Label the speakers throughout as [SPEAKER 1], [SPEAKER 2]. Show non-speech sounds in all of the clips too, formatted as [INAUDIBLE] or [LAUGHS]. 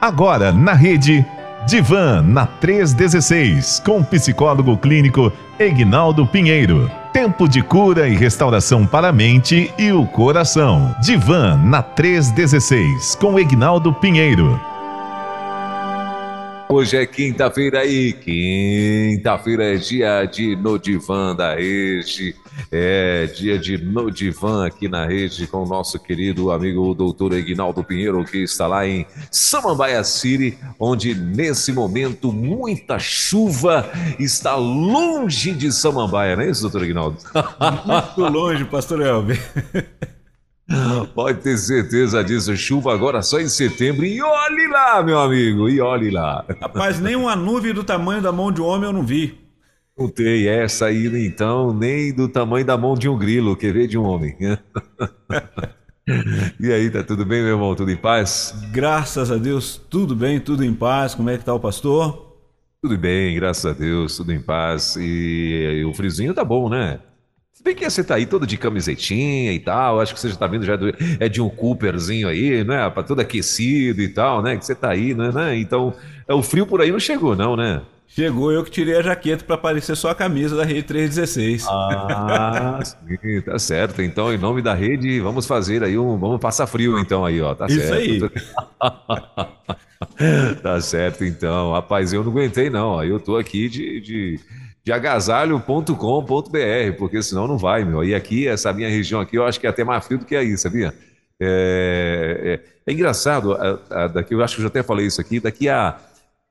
[SPEAKER 1] Agora na rede Divan na 316 com psicólogo clínico Egnaldo Pinheiro. Tempo de cura e restauração para a mente e o coração. Divan na 316 com Egnaldo Pinheiro.
[SPEAKER 2] Hoje é quinta-feira e quinta-feira é dia de No Divan da Rede. É dia de No aqui na rede com o nosso querido amigo doutor Egnaldo Pinheiro, que está lá em Samambaia City, onde nesse momento muita chuva está longe de Samambaia, não é isso, doutor Egnaldo?
[SPEAKER 3] Muito longe, pastor Elber. [LAUGHS]
[SPEAKER 2] Pode ter certeza disso. Chuva agora só em setembro. E olhe lá, meu amigo. E olhe lá.
[SPEAKER 3] Rapaz, nem uma nuvem do tamanho da mão de um homem eu não vi.
[SPEAKER 2] Tem essa aí, então, nem do tamanho da mão de um grilo, quer ver de um homem. [LAUGHS] e aí, tá tudo bem, meu irmão? Tudo em paz?
[SPEAKER 3] Graças a Deus, tudo bem, tudo em paz. Como é que tá o pastor?
[SPEAKER 2] Tudo bem, graças a Deus, tudo em paz. E, e o frizinho tá bom, né? Se bem que você tá aí todo de camisetinha e tal, acho que você já tá vindo já do, é de um Cooperzinho aí, né? Para todo aquecido e tal, né? Que você tá aí, né, né? Então, é, o frio por aí não chegou, não, né?
[SPEAKER 3] Chegou eu que tirei a jaqueta para parecer só a camisa da Rede 316.
[SPEAKER 2] Ah, sim, tá certo. Então, em nome da rede, vamos fazer aí um. Vamos passar frio, então, aí, ó. Tá
[SPEAKER 3] Isso
[SPEAKER 2] certo.
[SPEAKER 3] aí. [LAUGHS]
[SPEAKER 2] tá certo, então. Rapaz, eu não aguentei, não. Aí eu tô aqui de, de de agasalho.com.br, porque senão não vai, meu. E aqui, essa minha região aqui, eu acho que é até mais frio do que aí, sabia? É, é, é engraçado, a, a, daqui, eu acho que eu já até falei isso aqui, daqui a,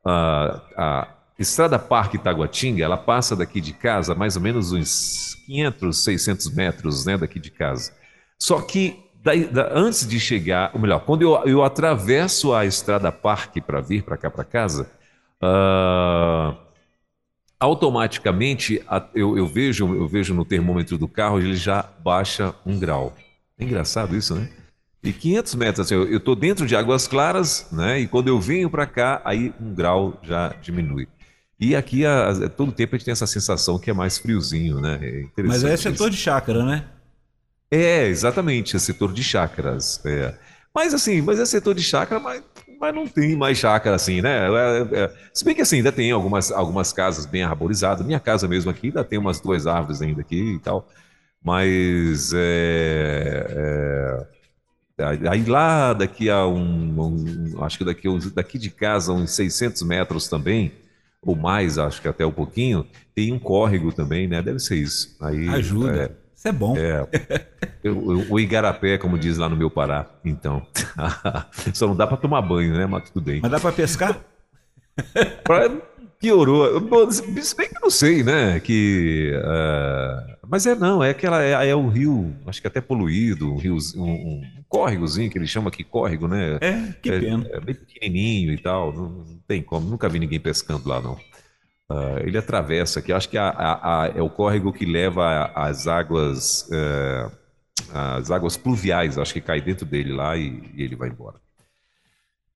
[SPEAKER 2] a, a Estrada Parque Taguatinga, ela passa daqui de casa mais ou menos uns 500, 600 metros, né, daqui de casa. Só que da, antes de chegar, ou melhor, quando eu, eu atravesso a Estrada Parque para vir para cá para casa, uh, automaticamente eu, eu, vejo eu vejo no termômetro do carro ele já baixa um grau. É engraçado isso, né? E 500 metros, assim, eu estou dentro de Águas Claras, né? E quando eu venho para cá, aí um grau já diminui. E aqui, a, a, todo tempo, a gente tem essa sensação que é mais friozinho, né?
[SPEAKER 3] É Mas é setor de chácara, né?
[SPEAKER 2] É, exatamente, é setor de chácaras. É. Mas assim, mas é setor de chácara, mas mas não tem mais chácara assim, né? É, é, se bem que assim, ainda tem algumas, algumas casas bem arborizadas. Minha casa mesmo aqui ainda tem umas duas árvores ainda aqui e tal. Mas é, é, aí lá daqui a um, um, acho que daqui, daqui de casa uns 600 metros também, ou mais, acho que até um pouquinho, tem um córrego também, né? Deve ser isso. Aí,
[SPEAKER 3] Ajuda.
[SPEAKER 2] É,
[SPEAKER 3] isso é bom.
[SPEAKER 2] É. o igarapé, como diz lá no meu Pará, então. [LAUGHS] Só não dá para tomar banho, né? Mas tudo bem.
[SPEAKER 3] Mas dá para pescar? [LAUGHS]
[SPEAKER 2] Piorou. Se bem que eu não sei, né? Que, uh... Mas é não, é aquela. É, é um rio, acho que até poluído, um rio, um, um córregozinho que ele chama aqui córrego, né?
[SPEAKER 3] É, que pena.
[SPEAKER 2] É, é bem pequenininho e tal. Não, não tem como, nunca vi ninguém pescando lá, não. Uh, ele atravessa aqui, acho que a, a, a, é o córrego que leva as águas, uh, as águas pluviais, acho que cai dentro dele lá e, e, ele vai embora.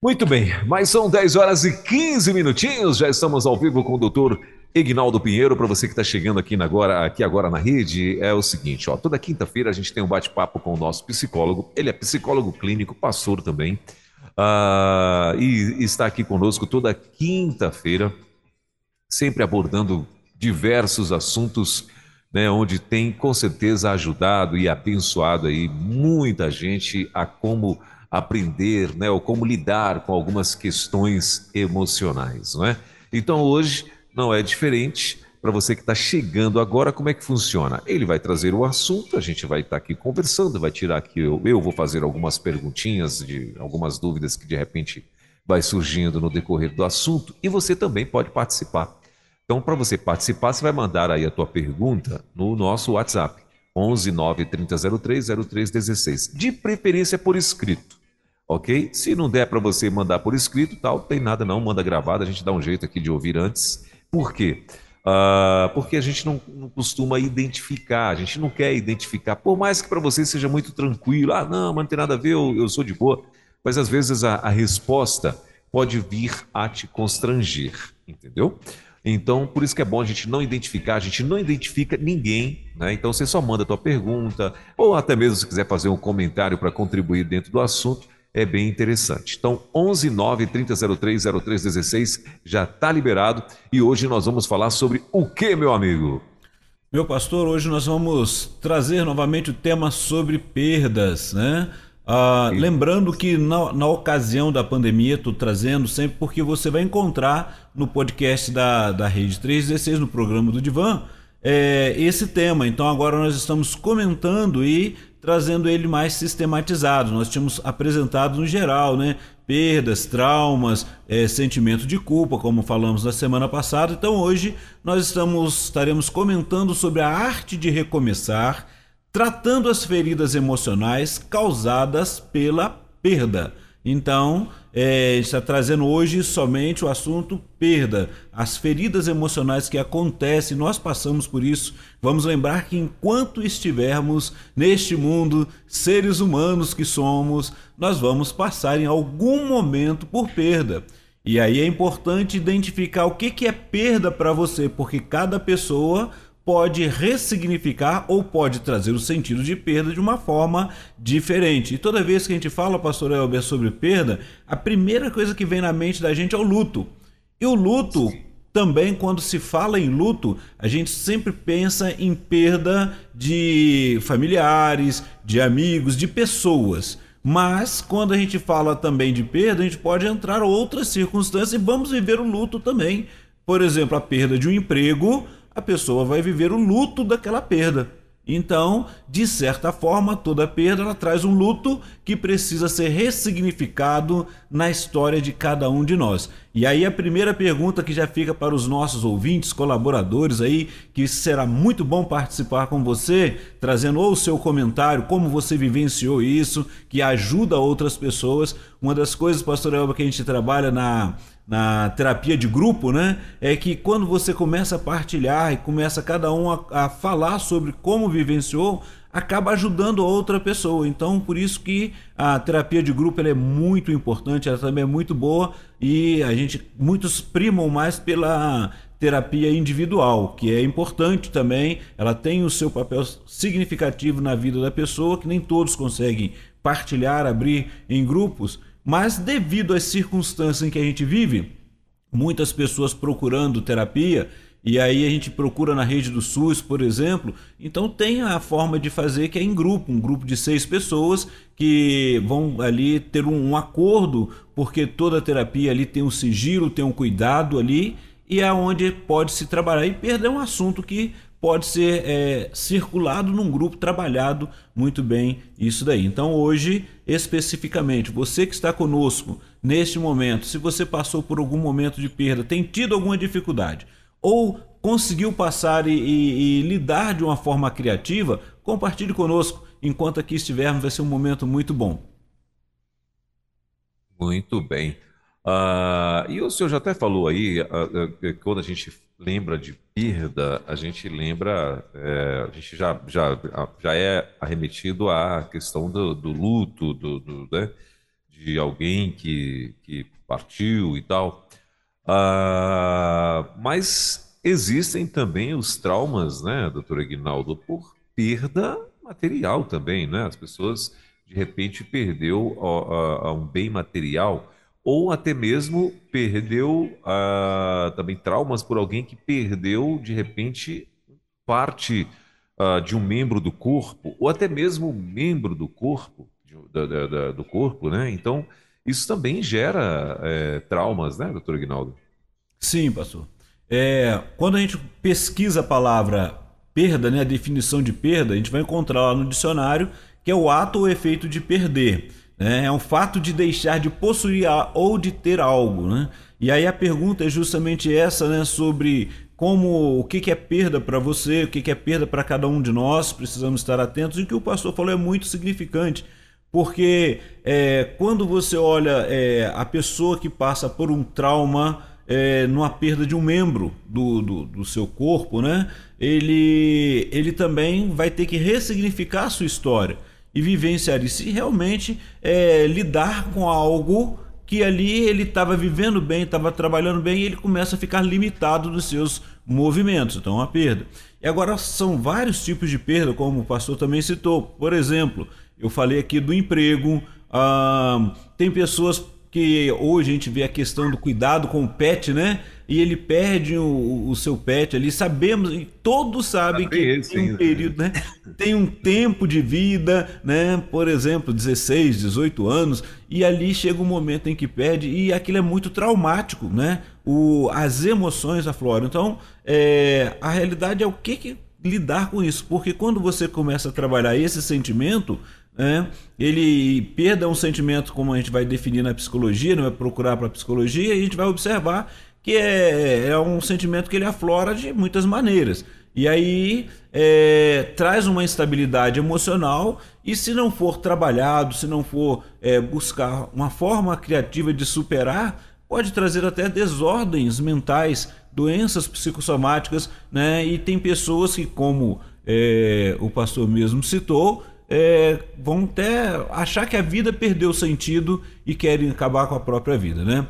[SPEAKER 2] Muito bem, mas são 10 horas e 15 minutinhos, já estamos ao vivo com o doutor Ignaldo Pinheiro, para você que está chegando aqui agora, aqui agora na rede, é o seguinte, ó, toda quinta-feira a gente tem um bate-papo com o nosso psicólogo, ele é psicólogo clínico, pastor também, uh, e está aqui conosco toda quinta-feira, sempre abordando diversos assuntos, né, onde tem com certeza ajudado e abençoado aí muita gente a como aprender, né, ou como lidar com algumas questões emocionais, não é? Então hoje não é diferente. Para você que está chegando agora, como é que funciona? Ele vai trazer o assunto, a gente vai estar tá aqui conversando, vai tirar aqui, eu, eu vou fazer algumas perguntinhas de algumas dúvidas que de repente vai surgindo no decorrer do assunto e você também pode participar. Então, para você participar, você vai mandar aí a tua pergunta no nosso WhatsApp, 11 9 3003 0316. De preferência por escrito, ok? Se não der para você mandar por escrito, tal, tem nada não, manda gravado, a gente dá um jeito aqui de ouvir antes. Por quê? Uh, porque a gente não, não, costuma identificar, a gente não quer identificar, por mais que para você seja muito tranquilo, ah, não, mas não tem nada a ver, eu, eu sou de boa, mas às vezes a, a resposta pode vir a te constranger, entendeu? Então, por isso que é bom a gente não identificar, a gente não identifica ninguém, né? Então você só manda a tua pergunta, ou até mesmo se quiser fazer um comentário para contribuir dentro do assunto, é bem interessante. Então, 11 9 3003 0316 já está liberado e hoje nós vamos falar sobre o que, meu amigo?
[SPEAKER 3] Meu pastor, hoje nós vamos trazer novamente o tema sobre perdas, né? Ah, lembrando que na, na, ocasião da pandemia, estou trazendo sempre porque você vai encontrar no podcast da, da Rede 316, no programa do Divan, é, esse tema. Então agora nós estamos comentando e trazendo ele mais sistematizado. Nós tínhamos apresentado no geral, né? Perdas, traumas, é, sentimento de culpa, como falamos na semana passada. Então hoje nós estamos estaremos comentando sobre a arte de recomeçar tratando as feridas emocionais causadas pela perda. Então, é, está trazendo hoje somente o assunto perda, as feridas emocionais que acontecem, nós passamos por isso. Vamos lembrar que enquanto estivermos neste mundo, seres humanos que somos, nós vamos passar em algum momento por perda. E aí é importante identificar o que, que é perda para você, porque cada pessoa pode ressignificar ou pode trazer o sentido de perda de uma forma diferente. E toda vez que a gente fala, pastor Elber, sobre perda, a primeira coisa que vem na mente da gente é o luto. E o luto, também quando se fala em luto, a gente sempre pensa em perda de familiares, de amigos, de pessoas. Mas quando a gente fala também de perda, a gente pode entrar outras circunstâncias e vamos viver o luto também. Por exemplo, a perda de um emprego, a pessoa vai viver o luto daquela perda. Então, de certa forma, toda perda traz um luto que precisa ser ressignificado na história de cada um de nós. E aí a primeira pergunta que já fica para os nossos ouvintes, colaboradores aí, que será muito bom participar com você, trazendo ou o seu comentário, como você vivenciou isso, que ajuda outras pessoas. Uma das coisas, pastor Elba, que a gente trabalha na na terapia de grupo, né? É que quando você começa a partilhar e começa cada um a, a falar sobre como vivenciou, acaba ajudando a outra pessoa. Então, por isso que a terapia de grupo é muito importante, ela também é muito boa e a gente muitos primam mais pela terapia individual, que é importante também, ela tem o seu papel significativo na vida da pessoa, que nem todos conseguem partilhar, abrir em grupos. Mas devido às circunstâncias em que a gente vive, muitas pessoas procurando terapia, e aí a gente procura na rede do SUS, por exemplo, então tem a forma de fazer que é em grupo, um grupo de seis pessoas que vão ali ter um, acordo, porque toda terapia ali tem um sigilo, tem um cuidado ali, e é onde pode se trabalhar. E perder um assunto que pode ser é, circulado num grupo, trabalhado muito bem isso daí. Então, hoje, especificamente, você que está conosco neste momento, se você passou por algum momento de perda, tem tido alguma dificuldade, ou conseguiu passar e, e, e lidar de uma forma criativa, compartilhe conosco. Enquanto aqui estivermos, vai ser um momento muito bom.
[SPEAKER 2] Muito bem. Uh, e o senhor já até falou aí, uh, uh, quando a gente lembra de perda, a gente lembra, é, a gente já, já, já é arremetido à questão do, do luto, do, do né, de alguém que, que partiu e tal. mas existem também os traumas, né, doutor Aguinaldo, por perda material também, né? As pessoas, de repente, perdeu um bem material ou até mesmo perdeu uh, também traumas por alguém que perdeu de repente parte uh, de um membro do corpo ou até mesmo membro do corpo de, da, da, do corpo, né? Então isso também gera é, traumas, né, doutor Ignaldo?
[SPEAKER 3] Sim, pastor. É, quando a gente pesquisa a palavra perda, né, a definição de perda, a gente vai encontrar lá no dicionário que é o ato ou efeito de perder. Né? É um fato de deixar de possuir ou de ter algo. Né? E aí a pergunta é justamente essa, né? Sobre como o que, é perda para você, o que, que é perda para cada um de nós, precisamos estar atentos. E o que o pastor falou é muito significante. Porque é, quando você olha é, a pessoa que passa por um trauma, é, numa perda de um membro do, do, do, seu corpo, né? ele, ele também vai ter que ressignificar a sua história e vivenciar isso e realmente é, lidar com algo que ali ele estava vivendo bem, estava trabalhando bem e ele começa a ficar limitado nos seus movimentos. Então, uma perda. E agora são vários tipos de perda, como o pastor também citou. Por exemplo, eu falei aqui do emprego, Ah, tem pessoas que hoje a gente vê a questão do cuidado com o pet, né? E ele perde o, o seu pet ali. Sabemos, e todos sabem que tem um período, né? Tem um tempo de vida, né? Por exemplo, 16, 18 anos, e ali chega um momento em que perde, e aquilo é muito traumático, né? O, as emoções afloram. Então, é, a realidade é o que, que lidar com isso, porque quando você começa a trabalhar esse sentimento, né? Ele perda um sentimento, como a gente vai definir na psicologia, não vai procurar para a psicologia, e a gente vai observar que é, é um sentimento que ele aflora de muitas maneiras. E aí é, traz uma instabilidade emocional, e se não for trabalhado, se não for é, buscar uma forma criativa de superar, pode trazer até desordens mentais, doenças psicossomáticas, né? E tem pessoas que, como é, o pastor mesmo citou, é, vão até achar que a vida perdeu sentido e querem acabar com a própria vida, né?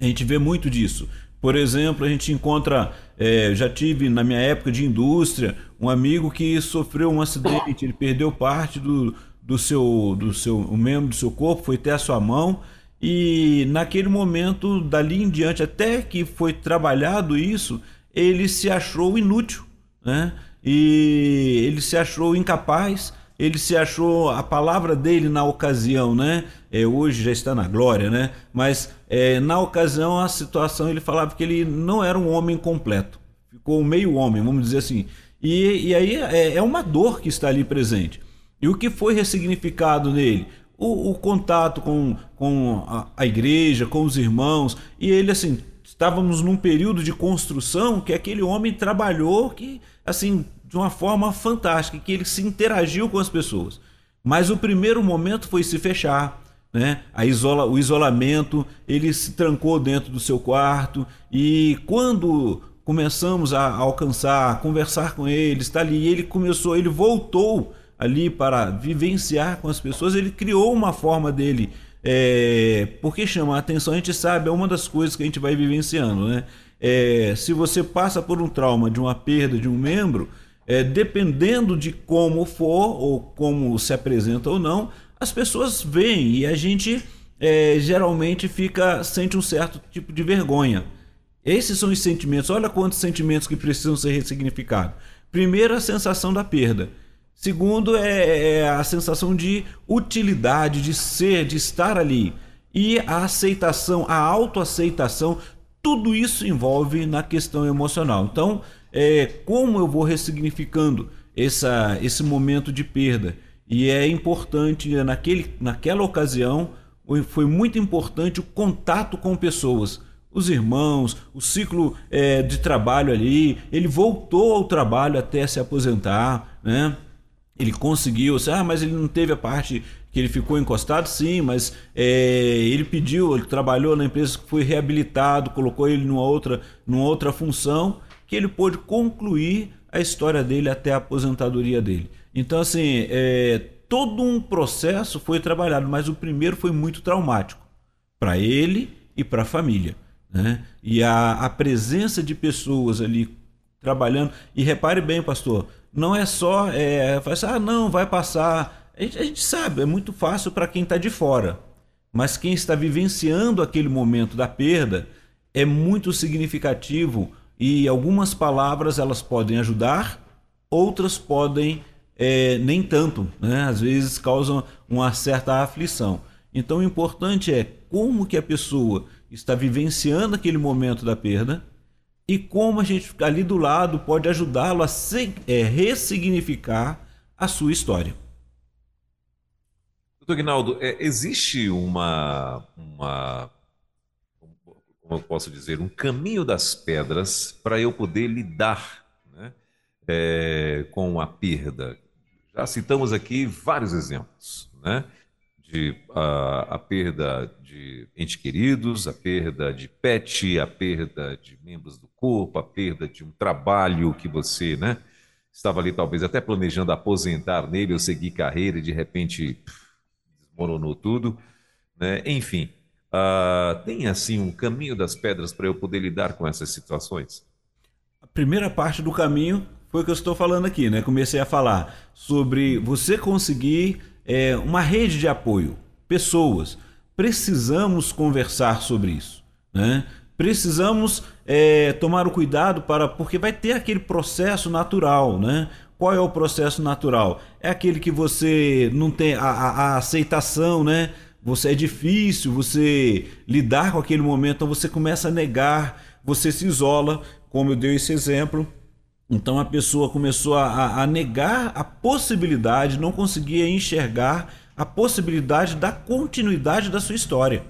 [SPEAKER 3] A gente vê muito disso. Por exemplo, a gente encontra, é, já tive na minha época de indústria, um amigo que sofreu um acidente, ele perdeu parte do, do seu, do seu um membro do seu corpo, foi até a sua mão, e naquele momento, dali em diante, até que foi trabalhado isso, ele se achou inútil, né? E ele se achou incapaz ele se achou a palavra dele na ocasião, né? É, hoje já está na glória, né? Mas é, na ocasião a situação ele falava que ele não era um homem completo, ficou meio homem, vamos dizer assim. E, e aí é, é uma dor que está ali presente. E o que foi ressignificado nele? O, o contato com, com a, a igreja, com os irmãos, e ele assim estávamos num período de construção que aquele homem trabalhou que assim de uma forma fantástica, que ele se interagiu com as pessoas. Mas o primeiro momento foi se fechar, né? A isola, o isolamento, ele se trancou dentro do seu quarto e quando começamos a alcançar, a conversar com ele, está ali, ele começou, ele voltou ali para vivenciar com as pessoas, ele criou uma forma dele, é, porque chama a atenção, a gente sabe, é uma das coisas que a gente vai vivenciando, né? É, se você passa por um trauma de uma perda de um membro, é, dependendo de como for ou como se apresenta ou não, as pessoas veem e a gente é, geralmente fica sente um certo tipo de vergonha. Esses são os sentimentos. Olha quantos sentimentos que precisam ser ressignificados. Primeiro, a sensação da perda. Segundo, é, é a sensação de utilidade, de ser, de estar ali. E a aceitação, a autoaceitação, tudo isso envolve na questão emocional. Então, é, como eu vou ressignificando essa, esse momento de perda. E é importante, né, naquele, naquela ocasião, foi muito importante o contato com pessoas. Os irmãos, o ciclo é, de trabalho ali. Ele voltou ao trabalho até se aposentar, né? Ele conseguiu, ah, mas ele não teve a parte que ele ficou encostado, sim, mas é, ele pediu, ele trabalhou na empresa que foi reabilitado, colocou ele numa outra, numa outra função que ele pôde concluir a história dele até a aposentadoria dele. Então, assim, é, todo um processo foi trabalhado, mas o primeiro foi muito traumático para ele e para a família. Né? E a, a presença de pessoas ali trabalhando. E repare bem, pastor, não é só. É, assim, ah, não, vai passar. A gente, a gente sabe, é muito fácil para quem está de fora. Mas quem está vivenciando aquele momento da perda é muito significativo e algumas palavras elas podem ajudar, outras podem é, nem tanto, né? às vezes causam uma certa aflição. Então o importante é como que a pessoa está vivenciando aquele momento da perda e como a gente ali do lado pode ajudá-lo a se, é, ressignificar a sua história.
[SPEAKER 2] Doutor Guinaldo, é, existe uma, uma como eu posso dizer, um caminho das pedras para eu poder lidar né, é, com a perda. Já citamos aqui vários exemplos, né? De a, a perda de entes queridos, a perda de pet, a perda de membros do corpo, a perda de um trabalho que você, né? Estava ali talvez até planejando aposentar nele ou seguir carreira e de repente pff, desmoronou tudo, né? Enfim, Uh, tem assim um caminho das pedras para eu poder lidar com essas situações?
[SPEAKER 3] A primeira parte do caminho foi o que eu estou falando aqui, né? Comecei a falar sobre você conseguir é, uma rede de apoio. pessoas. Precisamos conversar sobre isso. Né? Precisamos é, tomar o cuidado para. porque vai ter aquele processo natural. Né? Qual é o processo natural? É aquele que você não tem a, a, a aceitação, né? Você é difícil você lidar com aquele momento, então você começa a negar, você se isola, como eu dei esse exemplo. Então a pessoa começou a, a negar a possibilidade, não conseguia enxergar a possibilidade da continuidade da sua história.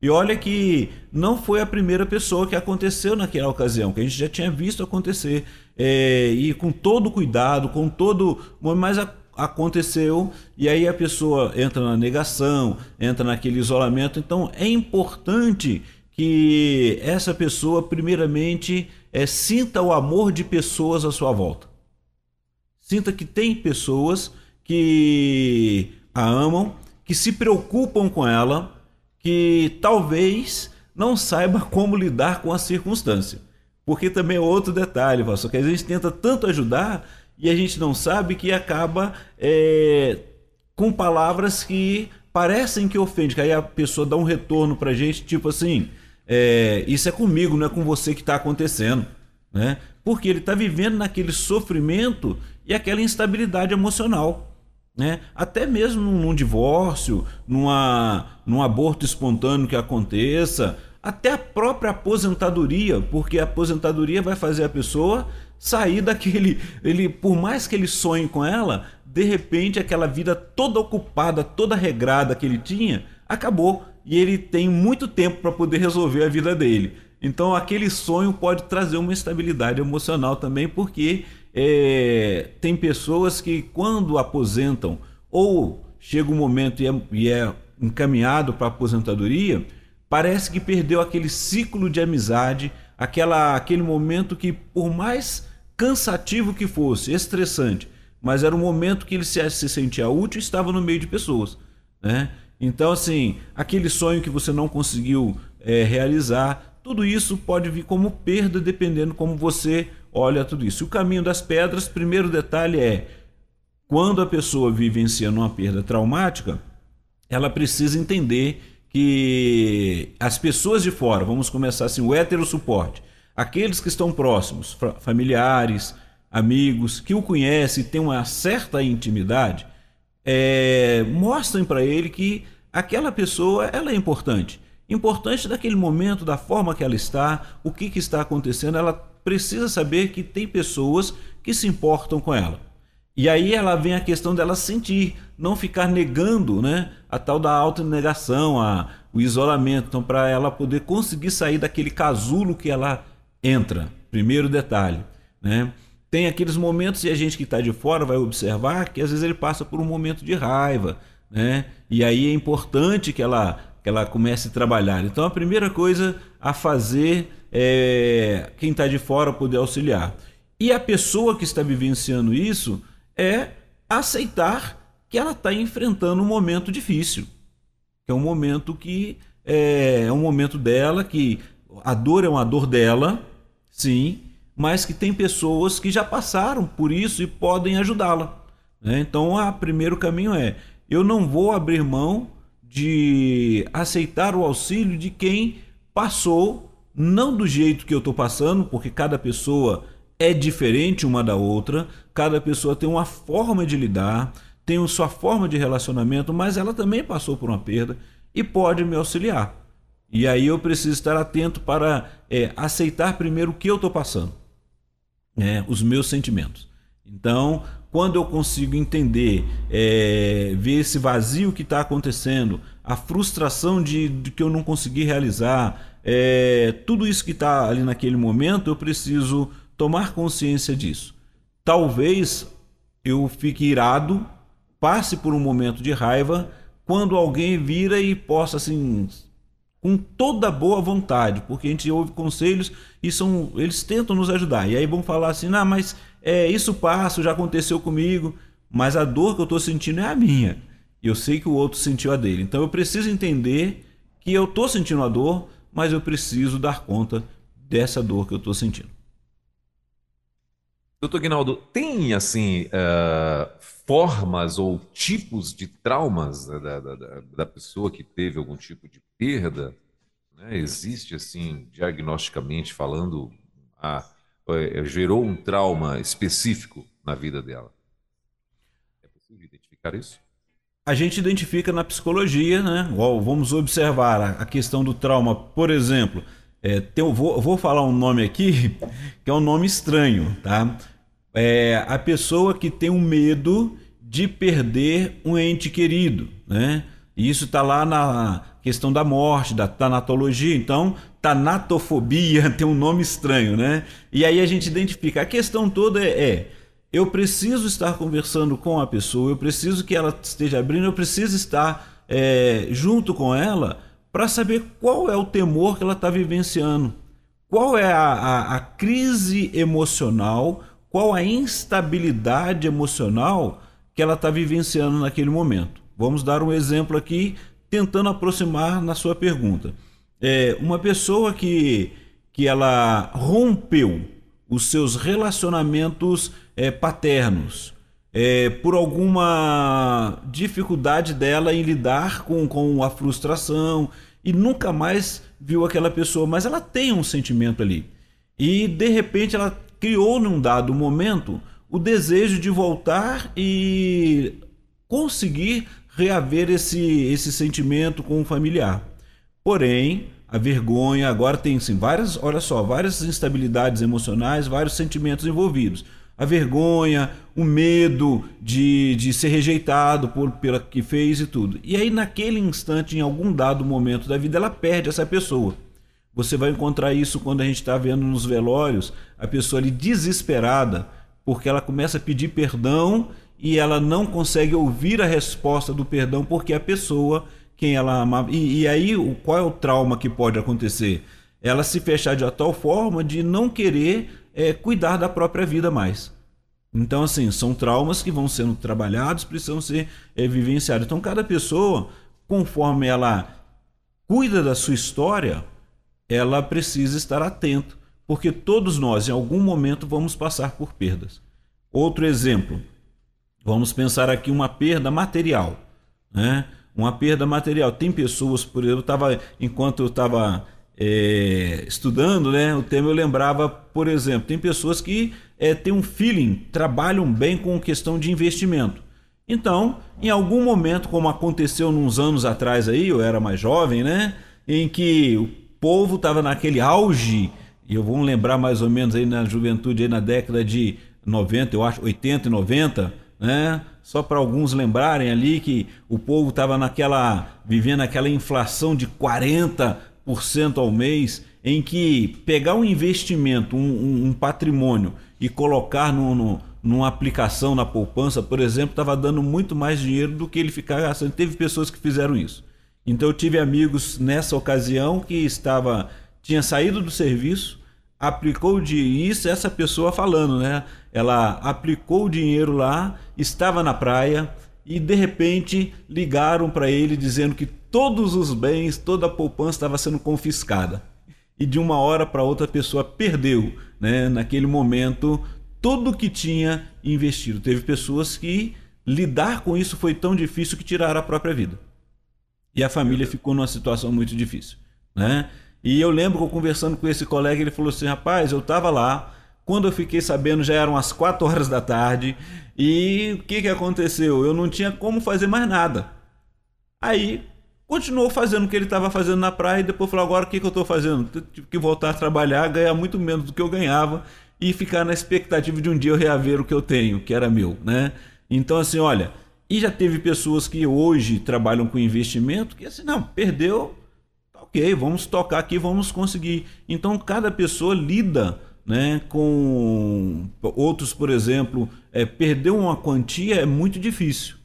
[SPEAKER 3] E olha que não foi a primeira pessoa que aconteceu naquela ocasião, que a gente já tinha visto acontecer. É, e com todo cuidado, com todo. Mas aconteceu e aí a pessoa entra na negação, entra naquele isolamento. Então é importante que essa pessoa, primeiramente, é, sinta o amor de pessoas à sua volta. Sinta que tem pessoas que a amam, que se preocupam com ela, que talvez não saiba [LAUGHS] como lidar com a circunstância. Porque também é outro detalhe, pastor, que a gente tenta tanto ajudar e a gente não sabe que acaba é, com palavras que parecem que ofendem, que aí a pessoa dá um retorno pra gente, tipo assim, é, isso é comigo, não é com você que está acontecendo. Né? Porque ele está vivendo naquele sofrimento e aquela instabilidade emocional. Né? Até mesmo num, divórcio, numa, num aborto espontâneo que aconteça, até a própria aposentadoria, porque a aposentadoria vai fazer a pessoa sair daquele. Ele, por mais que ele sonhe com ela, de repente aquela vida toda ocupada, toda regrada que ele tinha, acabou. E ele tem muito tempo para poder resolver a vida dele. Então aquele sonho pode trazer uma estabilidade emocional também, porque é, tem pessoas que quando aposentam ou chega um momento e é, e é encaminhado para aposentadoria, parece que perdeu aquele ciclo de amizade, aquela, aquele momento que por mais cansativo que fosse, estressante, mas era um momento que ele se, se sentia útil e estava no meio de pessoas. Né? Então, assim, aquele sonho que você não conseguiu é, realizar, tudo isso pode vir como perda dependendo como você olha tudo isso. O caminho das pedras, primeiro detalhe é quando a pessoa vivenciando uma perda traumática, ela precisa entender que as pessoas de fora, vamos começar assim, o hétero suporte, aqueles que estão próximos, familiares, amigos, que o conhecem, têm uma certa intimidade, é, mostrem para ele que aquela pessoa ela é importante. Importante daquele momento, da forma que ela está, o que, que está acontecendo, ela precisa saber que tem pessoas que se importam com ela. E aí ela vem a questão dela sentir, não ficar negando né, a tal da autonegação, a, o isolamento. Então, para ela poder conseguir sair daquele casulo que ela entra. Primeiro detalhe. Né? Tem aqueles momentos, e a gente que está de fora vai observar, que às vezes ele passa por um momento de raiva. Né? E aí é importante que ela, que ela comece a trabalhar. Então, a primeira coisa a fazer é quem está de fora poder auxiliar. E a pessoa que está vivenciando isso é aceitar que ela está enfrentando um momento difícil, que é um momento que é, é um momento dela, que a dor é uma dor dela, sim, mas que tem pessoas que já passaram por isso e podem ajudá-la. Né? Então, o primeiro caminho é: eu não vou abrir mão de aceitar o auxílio de quem passou, não do jeito que eu estou passando, porque cada pessoa é diferente uma da outra, cada pessoa tem uma forma de lidar, tem sua forma de relacionamento, mas ela também passou por uma perda e pode me auxiliar. E aí eu preciso estar atento para é, aceitar primeiro o que eu estou passando, né, os meus sentimentos. Então, quando eu consigo entender, é, ver esse vazio que está acontecendo, a frustração de, de, que eu não consegui realizar, é, tudo isso que está ali naquele momento, eu preciso tomar consciência disso. Talvez eu fique irado, passe por um momento de raiva, quando alguém vira e possa assim com toda boa vontade, porque a gente ouve conselhos e são, eles tentam nos ajudar. E aí vão falar assim: "Ah, mas é, isso passa, já aconteceu comigo, mas a dor que eu estou sentindo é a minha. Eu sei que o outro sentiu a dele. Então eu preciso entender que eu estou sentindo a dor, mas eu preciso dar conta dessa dor que eu estou sentindo.
[SPEAKER 2] Doutor Guinaldo, tem assim uh, formas ou tipos de traumas da, da, da, pessoa que teve algum tipo de perda? Né? Existe assim, diagnosticamente falando, a, uh, gerou um trauma específico na vida dela? É possível identificar isso?
[SPEAKER 3] A gente identifica na psicologia, né? Vamos observar a questão do trauma, por exemplo. É, tem, vou, vou falar um nome aqui [LAUGHS] que é um nome estranho, tá? É a pessoa que tem um medo de perder um ente querido, né? E isso está lá na questão da morte, da tanatologia. Então, tanatofobia [LAUGHS] tem um nome estranho, né? E aí a gente identifica. A questão toda é, é eu preciso estar conversando com a pessoa, eu preciso que ela esteja abrindo, eu preciso estar é, junto com ela para saber qual é o temor que ela está vivenciando, qual é a, a, a crise emocional qual a instabilidade emocional que ela está vivenciando naquele momento. Vamos dar um exemplo aqui, tentando aproximar na sua pergunta. É uma pessoa que, que ela rompeu os seus relacionamentos é, paternos é, por alguma dificuldade dela em lidar com, com a frustração e nunca mais viu aquela pessoa, mas ela tem um sentimento ali. E de repente ela criou num dado momento o desejo de voltar e conseguir reaver esse, esse sentimento com o familiar. Porém, a vergonha agora tem sim, várias, olha só, várias instabilidades emocionais, vários sentimentos envolvidos. A vergonha, o medo de, de ser rejeitado por pela que fez e tudo. E aí, naquele instante, em algum dado momento da vida, ela perde essa pessoa. Você vai encontrar isso quando a gente está vendo nos velórios a pessoa ali desesperada, porque ela começa a pedir perdão e ela não consegue ouvir a resposta do perdão porque a pessoa quem ela amava. E, e aí, qual é o trauma que pode acontecer? Ela se fechar de tal forma de não querer é, cuidar da própria vida mais. Então, assim, são traumas que vão sendo trabalhados, precisam ser é, vivenciados. Então, cada pessoa, conforme ela cuida da sua história, ela precisa estar atento, porque todos nós, em algum momento, vamos passar por perdas. Outro exemplo, vamos pensar aqui uma perda material, né? Uma perda material. Tem pessoas, por exemplo, tava, enquanto eu estava é, estudando, né, o tema eu lembrava, por exemplo, tem pessoas que é, têm um feeling, trabalham bem com questão de investimento. Então, em algum momento, como aconteceu uns anos atrás aí, eu era mais jovem, né, em que povo estava naquele auge, e eu vou lembrar mais ou menos aí na juventude, aí na década de 90, eu acho, 80 e 90, né? Só para alguns lembrarem ali que o povo estava naquela, vivendo aquela inflação de 40% ao mês, em que pegar um investimento, um, um, um patrimônio e colocar no, no, numa aplicação na poupança, por exemplo, estava dando muito mais dinheiro do que ele ficar gastando. Teve pessoas que fizeram isso. Então eu tive amigos nessa ocasião que estava tinha saído do serviço, aplicou de isso essa pessoa falando, né? Ela aplicou o dinheiro lá, estava na praia e de repente ligaram para ele dizendo que todos os bens, toda a poupança estava sendo confiscada. E de uma hora para outra a pessoa perdeu, né? Naquele momento tudo o que tinha investido. Teve pessoas que lidar com isso foi tão difícil que tiraram a própria vida. E a família ficou numa situação muito difícil, né? E eu lembro que eu conversando com esse colega, ele falou assim: rapaz, eu estava lá, quando eu fiquei sabendo já eram as 4 horas da tarde, e o que, que aconteceu? Eu não tinha como fazer mais nada. Aí continuou fazendo o que ele estava fazendo na praia e depois falou: agora o que, que eu estou fazendo? Eu tive que voltar a trabalhar, ganhar muito menos do que eu ganhava e ficar na expectativa de um dia eu reaver o que eu tenho, que era meu, né? Então, assim, olha, e já teve pessoas que hoje trabalham com investimento que assim, não, perdeu, tá ok, vamos tocar aqui, vamos conseguir. Então cada pessoa lida né, com outros, por exemplo, é, perder uma quantia é muito difícil.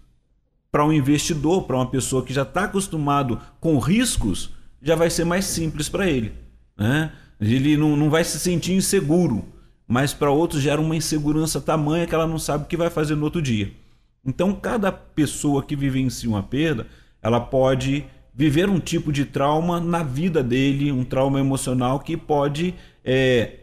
[SPEAKER 3] Para um investidor, para uma pessoa que já está acostumado com riscos, já vai ser mais simples para ele. Né? Ele não, não vai se sentir inseguro, mas para outros gera uma insegurança tamanha que ela não sabe o que vai fazer no outro dia. Então, cada pessoa que vivencia uma perda, ela pode viver um tipo de trauma na vida dele, um trauma emocional que pode é,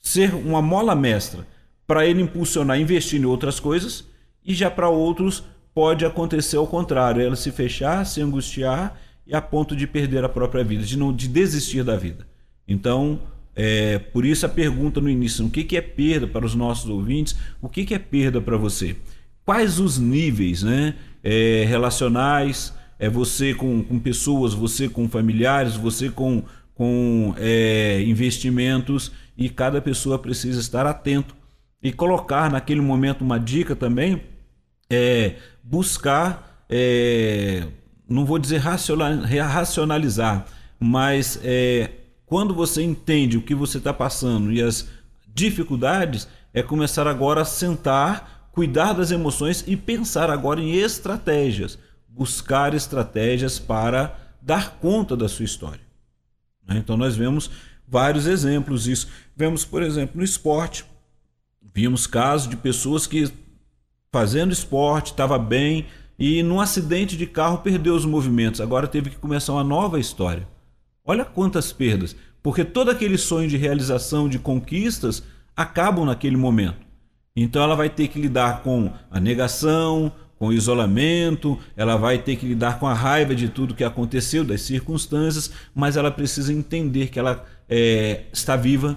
[SPEAKER 3] ser uma mola mestra para ele impulsionar, investir em outras coisas, e já para outros pode acontecer ao contrário, ela se fechar, se angustiar e a ponto de perder a própria vida, de não de desistir da vida. Então, é, por isso a pergunta no início, o que, que é perda para os nossos ouvintes? O que, que é perda para você? Quais os níveis né, é, relacionais? É você com, com pessoas, você com familiares, você com, com é, investimentos e cada pessoa precisa estar atento e colocar naquele momento uma dica também é buscar, é, não vou dizer racionalizar, mas é, quando você entende o que você está passando e as dificuldades, é começar agora a sentar, cuidar das emoções e pensar agora em estratégias, buscar estratégias para dar conta da sua história. Né? Então nós vemos vários exemplos disso. Vemos, por exemplo, no esporte, vimos casos de pessoas que fazendo esporte, estava bem e num acidente de carro perdeu os movimentos. Agora teve que começar uma nova história. Olha quantas perdas, porque todo aquele sonho de realização, de conquistas, acabam naquele momento. Então ela vai ter que lidar com a negação, com o isolamento, ela vai ter que lidar com a raiva de tudo que aconteceu, das circunstâncias, mas ela precisa entender que ela é, está viva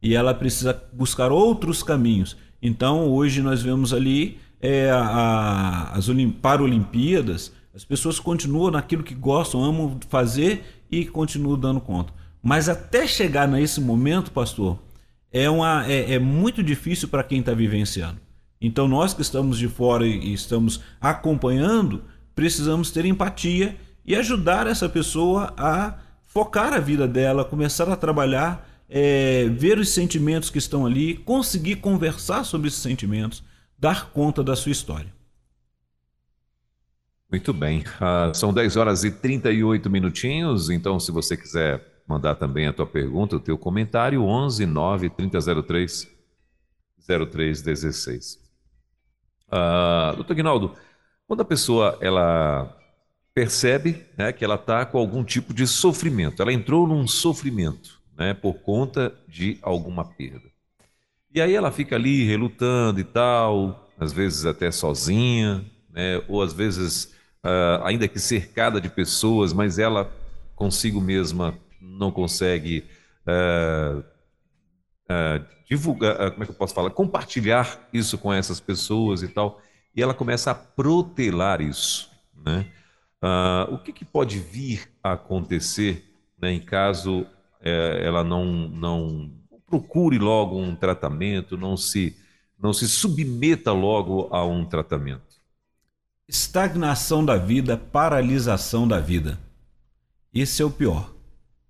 [SPEAKER 3] e ela precisa buscar outros caminhos. Então hoje nós vemos ali é, a, as Paralimpíadas, as pessoas continuam naquilo que gostam, amam fazer e continuam dando conta. Mas até chegar nesse momento, pastor, é, uma, é, é muito difícil para quem está vivenciando. Então nós que estamos de fora e estamos acompanhando, precisamos ter empatia e ajudar essa pessoa a focar a vida dela, começar a trabalhar, é, ver os sentimentos que estão ali, conseguir conversar sobre esses sentimentos, dar conta da sua história.
[SPEAKER 2] Muito bem. Uh, são 10 horas e 38 minutinhos, então se você quiser mandar também a tua pergunta, o teu comentário, 11 9 3003 0316. Uh, doutor Guinaldo, quando a pessoa ela percebe né, que ela está com algum tipo de sofrimento, ela entrou num sofrimento né, por conta de alguma perda. E aí ela fica ali relutando e tal, às vezes até sozinha, né? ou às vezes uh, ainda que cercada de pessoas, mas ela consigo mesma não consegue uh, uh, divulgar, como é que eu posso falar? Compartilhar isso com essas pessoas e tal. E ela começa a protelar isso. Né? o que, que, pode vir a acontecer né, em caso eh, ela não, não procure logo um tratamento, não se, não se submeta logo a um tratamento.
[SPEAKER 3] Estagnação da vida, paralisação da vida. Esse é o pior.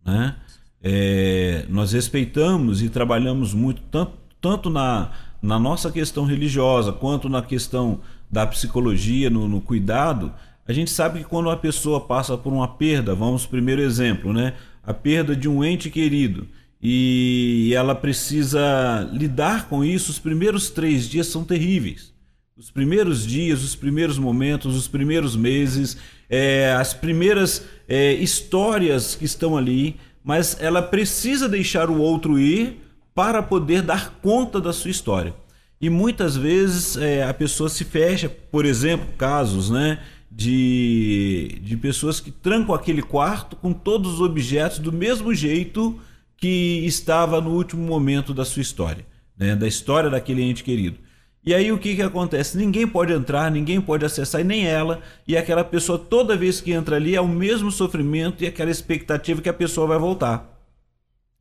[SPEAKER 3] Né? É, nós respeitamos e trabalhamos muito, tanto, tanto na, na nossa questão religiosa quanto na questão da psicologia, no, no cuidado. A gente sabe que quando uma pessoa passa por uma perda, vamos primeiro exemplo, né? A perda de um ente querido e ela precisa lidar com isso. Os primeiros três dias são terríveis. Os primeiros dias, os primeiros momentos, os primeiros meses, é, as primeiras é, histórias que estão ali, mas ela precisa deixar o outro ir para poder dar conta da sua história. E muitas vezes é, a pessoa se fecha, por exemplo, casos né, de, de pessoas que trancam aquele quarto com todos os objetos do mesmo jeito que estava no último momento da sua história, né? da história daquele ente querido. E aí o que, que acontece? Ninguém pode entrar, ninguém pode acessar, e nem ela. E aquela pessoa, toda vez que entra ali, é o mesmo sofrimento e aquela expectativa que a pessoa vai voltar.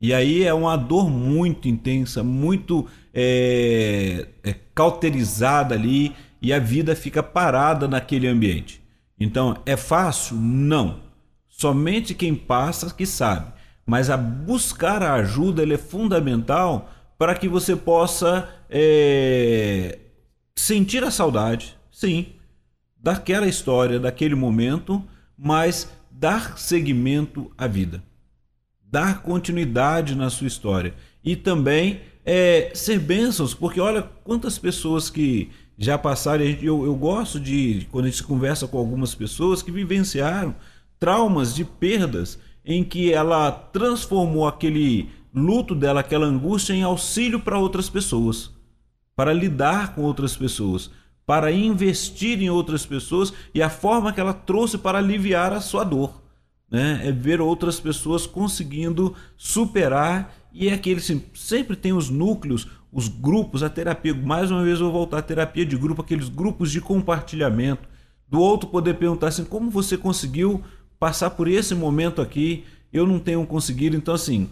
[SPEAKER 3] E aí é uma dor muito intensa, muito é, é, cauterizada ali, e a vida fica parada naquele ambiente. Então, é fácil? Não. Somente quem passa que sabe mas a buscar a ajuda é fundamental para que você possa é, sentir a saudade, sim, daquela história, daquele momento, mas dar seguimento à vida, dar continuidade na sua história e também é, ser bênçãos, porque olha quantas pessoas que já passaram, eu, eu gosto de, quando a gente conversa com algumas pessoas que vivenciaram traumas de perdas em que ela transformou aquele luto dela, aquela angústia, em auxílio para outras pessoas. para lidar com outras pessoas, para investir em outras pessoas e a forma que ela trouxe para aliviar a sua dor. Né? É ver outras pessoas conseguindo superar e é aquele sempre tem os núcleos, os grupos, a terapia. Mais uma vez eu vou voltar à terapia de grupo, aqueles grupos de compartilhamento. Do outro poder perguntar assim, como você conseguiu passar por esse momento aqui? Eu não tenho conseguido. Então, assim,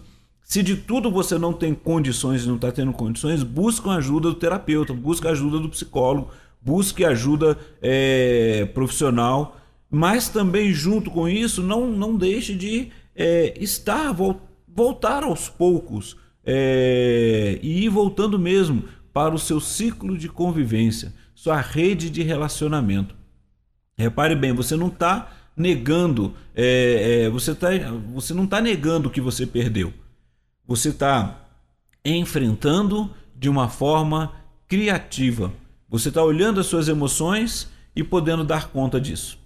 [SPEAKER 3] se de tudo você não tem condições e não está tendo condições, busque ajuda do terapeuta, busque ajuda do psicólogo, busque ajuda é, profissional, mas também junto com isso, não, não deixe de é, estar, voltar aos poucos é, e ir voltando mesmo para o seu ciclo de convivência, sua rede de relacionamento. Repare bem, você não está negando, é, é, você, tá, você não está negando o que você perdeu você está enfrentando de uma forma criativa. Você está olhando as suas emoções e podendo dar conta disso.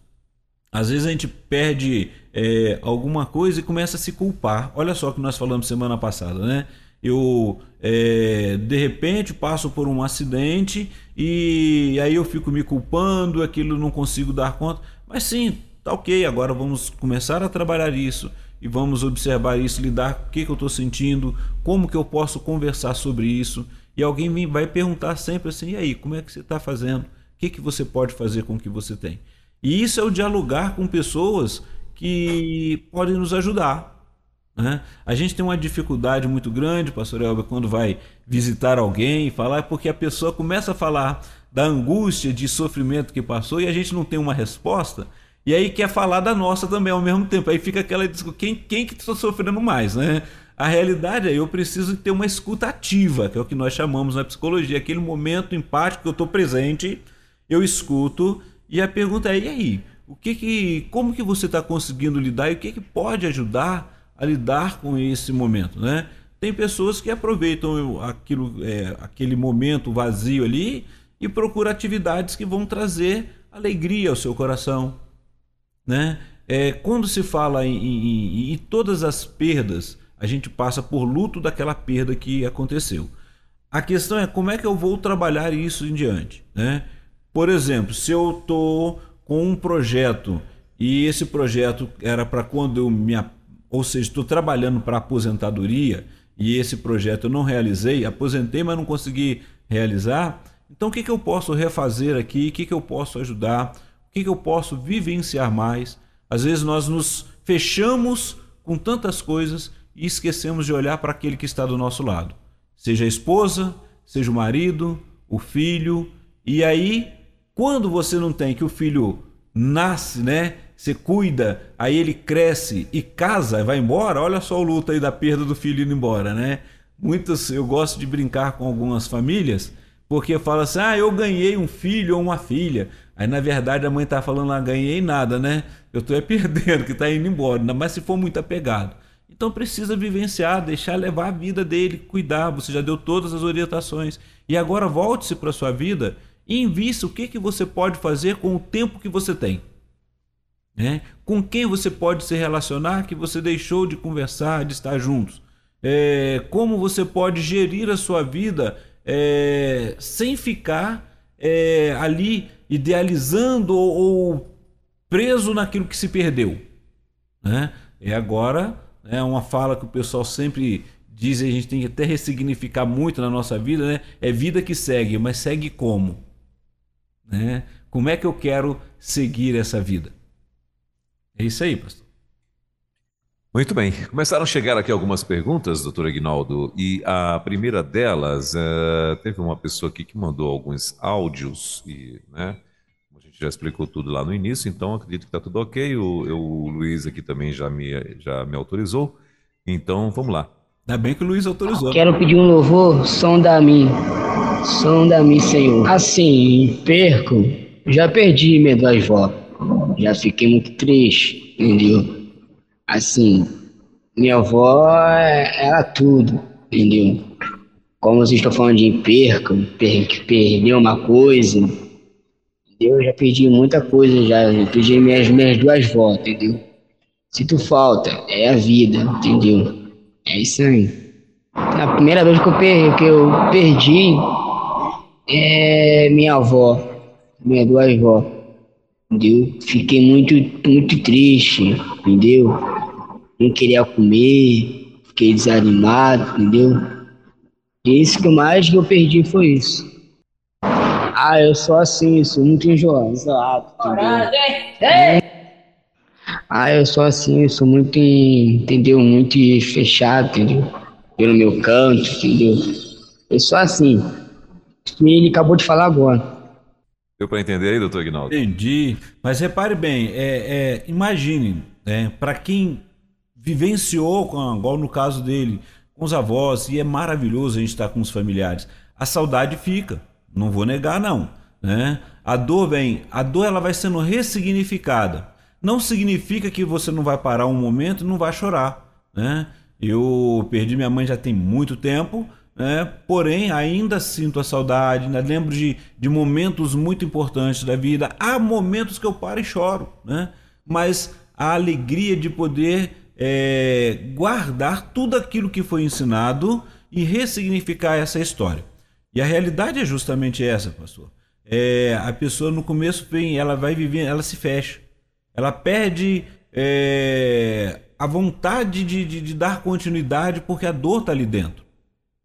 [SPEAKER 3] Às vezes a gente perde é, alguma coisa e começa a se culpar. Olha só o que nós falamos semana passada, né? Eu é, de repente passo por um acidente e aí eu fico me culpando, aquilo não consigo dar conta. Mas sim, tá ok, agora vamos começar a trabalhar isso e vamos observar isso, lidar com o que, que eu estou sentindo, como que eu posso conversar sobre isso. E alguém vai perguntar sempre assim: e aí, como é que você está fazendo? O que, que você pode fazer com o que você tem? E isso é o dialogar com pessoas que podem nos ajudar. Né? A gente tem uma dificuldade muito grande, pastor Elber, quando vai visitar alguém e falar, é porque a pessoa começa a falar da angústia, de sofrimento que passou e a gente não tem uma resposta. E aí quer falar da nossa também ao mesmo tempo. Aí fica aquela quem, quem que está sofrendo mais, né? A realidade é eu preciso ter uma escuta ativa, que é o que nós chamamos na psicologia, aquele momento empático que eu estou presente, eu escuto, e a pergunta é, e aí? O que que, como que você está conseguindo lidar e o que, que pode ajudar a lidar com esse momento, né? Tem pessoas que aproveitam aquilo, é, aquele momento vazio ali e procuram atividades que vão trazer alegria ao seu coração, né? É, quando se fala em, em, em, todas as perdas, a gente passa por luto daquela perda que aconteceu. A questão é como é que eu vou trabalhar isso em diante. Né? Por exemplo, se eu estou com um projeto e esse projeto era para quando eu me. Ou seja, estou trabalhando para aposentadoria e esse projeto eu não realizei, aposentei, mas não consegui realizar. Então, o que, que eu posso refazer aqui? O que, que eu posso ajudar? Que, que eu posso vivenciar mais? Às vezes nós nos fechamos com tantas coisas e esquecemos de olhar para aquele que está do nosso lado. Seja a esposa, seja o marido, o filho. E aí, quando você não tem que o filho nasce, né? Você cuida, aí ele cresce e casa, vai embora. Olha só o luto aí da perda do filho indo embora, né? Muitas, eu gosto de brincar com algumas famílias, porque fala assim: "Ah, eu ganhei um filho ou uma filha". Aí na verdade a mãe tá falando lá, ganhei nada, né? Eu tô é perdendo, que tá indo embora, mais se for muito apegado. Então precisa vivenciar, deixar levar a vida dele, cuidar. Você já deu todas as orientações. E agora volte-se para sua vida e invista o que, que você pode fazer com o tempo que você tem. Né? Com quem você pode se relacionar que você deixou de conversar, de estar juntos. É, como você pode gerir a sua vida é, sem ficar é, ali idealizando ou, ou, preso naquilo que se perdeu. Né? E agora é uma fala que o pessoal sempre diz e a gente tem que até ressignificar muito na nossa vida, né? É vida que segue, mas segue como? Né? Como é que eu quero seguir essa vida? É isso aí, pastor.
[SPEAKER 2] Muito bem. Começaram a chegar aqui algumas perguntas, doutor Aguinaldo, e a primeira delas, uh, teve uma pessoa aqui que mandou alguns áudios, e, né, a gente já explicou tudo lá no início, então acredito que está tudo ok. O, eu, o Luiz aqui também já me, já me autorizou, então vamos lá.
[SPEAKER 3] Ainda bem que o Luiz autorizou.
[SPEAKER 4] Quero pedir um louvor, som da mim, som da mim, Senhor. Assim, perco, já perdi minha duas avó, já fiquei muito triste, entendeu? Assim, minha avó era tudo, entendeu? Como vocês estão falando de perca, per, perder uma coisa? Eu já perdi muita coisa, já, perdi minhas, minhas duas vós, entendeu? Sinto falta, é a vida, entendeu? É isso aí. A primeira vez que eu, per, que eu perdi, é minha avó, minha duas avó, entendeu? Fiquei muito, muito triste, entendeu? Não queria comer, fiquei desanimado, entendeu? Isso que mais que eu perdi foi isso. Ah, eu sou assim, sou muito enjoado, entendeu? Ah, eu sou assim, sou muito, entendeu? Muito fechado, entendeu? Pelo meu canto, entendeu? Eu sou assim. E ele acabou de falar agora.
[SPEAKER 2] Deu para entender aí, doutor Ignaldo?
[SPEAKER 3] Entendi. Mas repare bem, é, é, imagine, né, para quem vivenciou, com, igual no caso dele, com os avós, e é maravilhoso a gente estar com os familiares. A saudade fica, não vou negar não. Né? A dor vem, a dor ela vai sendo ressignificada. Não significa que você não vai parar um momento e não vai chorar. Né? Eu perdi minha mãe já tem muito tempo, né? porém ainda sinto a saudade, lembro de, de momentos muito importantes da vida. Há momentos que eu paro e choro, né? mas a alegria de poder é, guardar tudo aquilo que foi ensinado e ressignificar essa história. E a realidade é justamente essa, pastor. É, a pessoa no começo vem, ela vai viver, ela se fecha, ela perde é, a vontade de, de, de, dar continuidade porque a dor está ali dentro.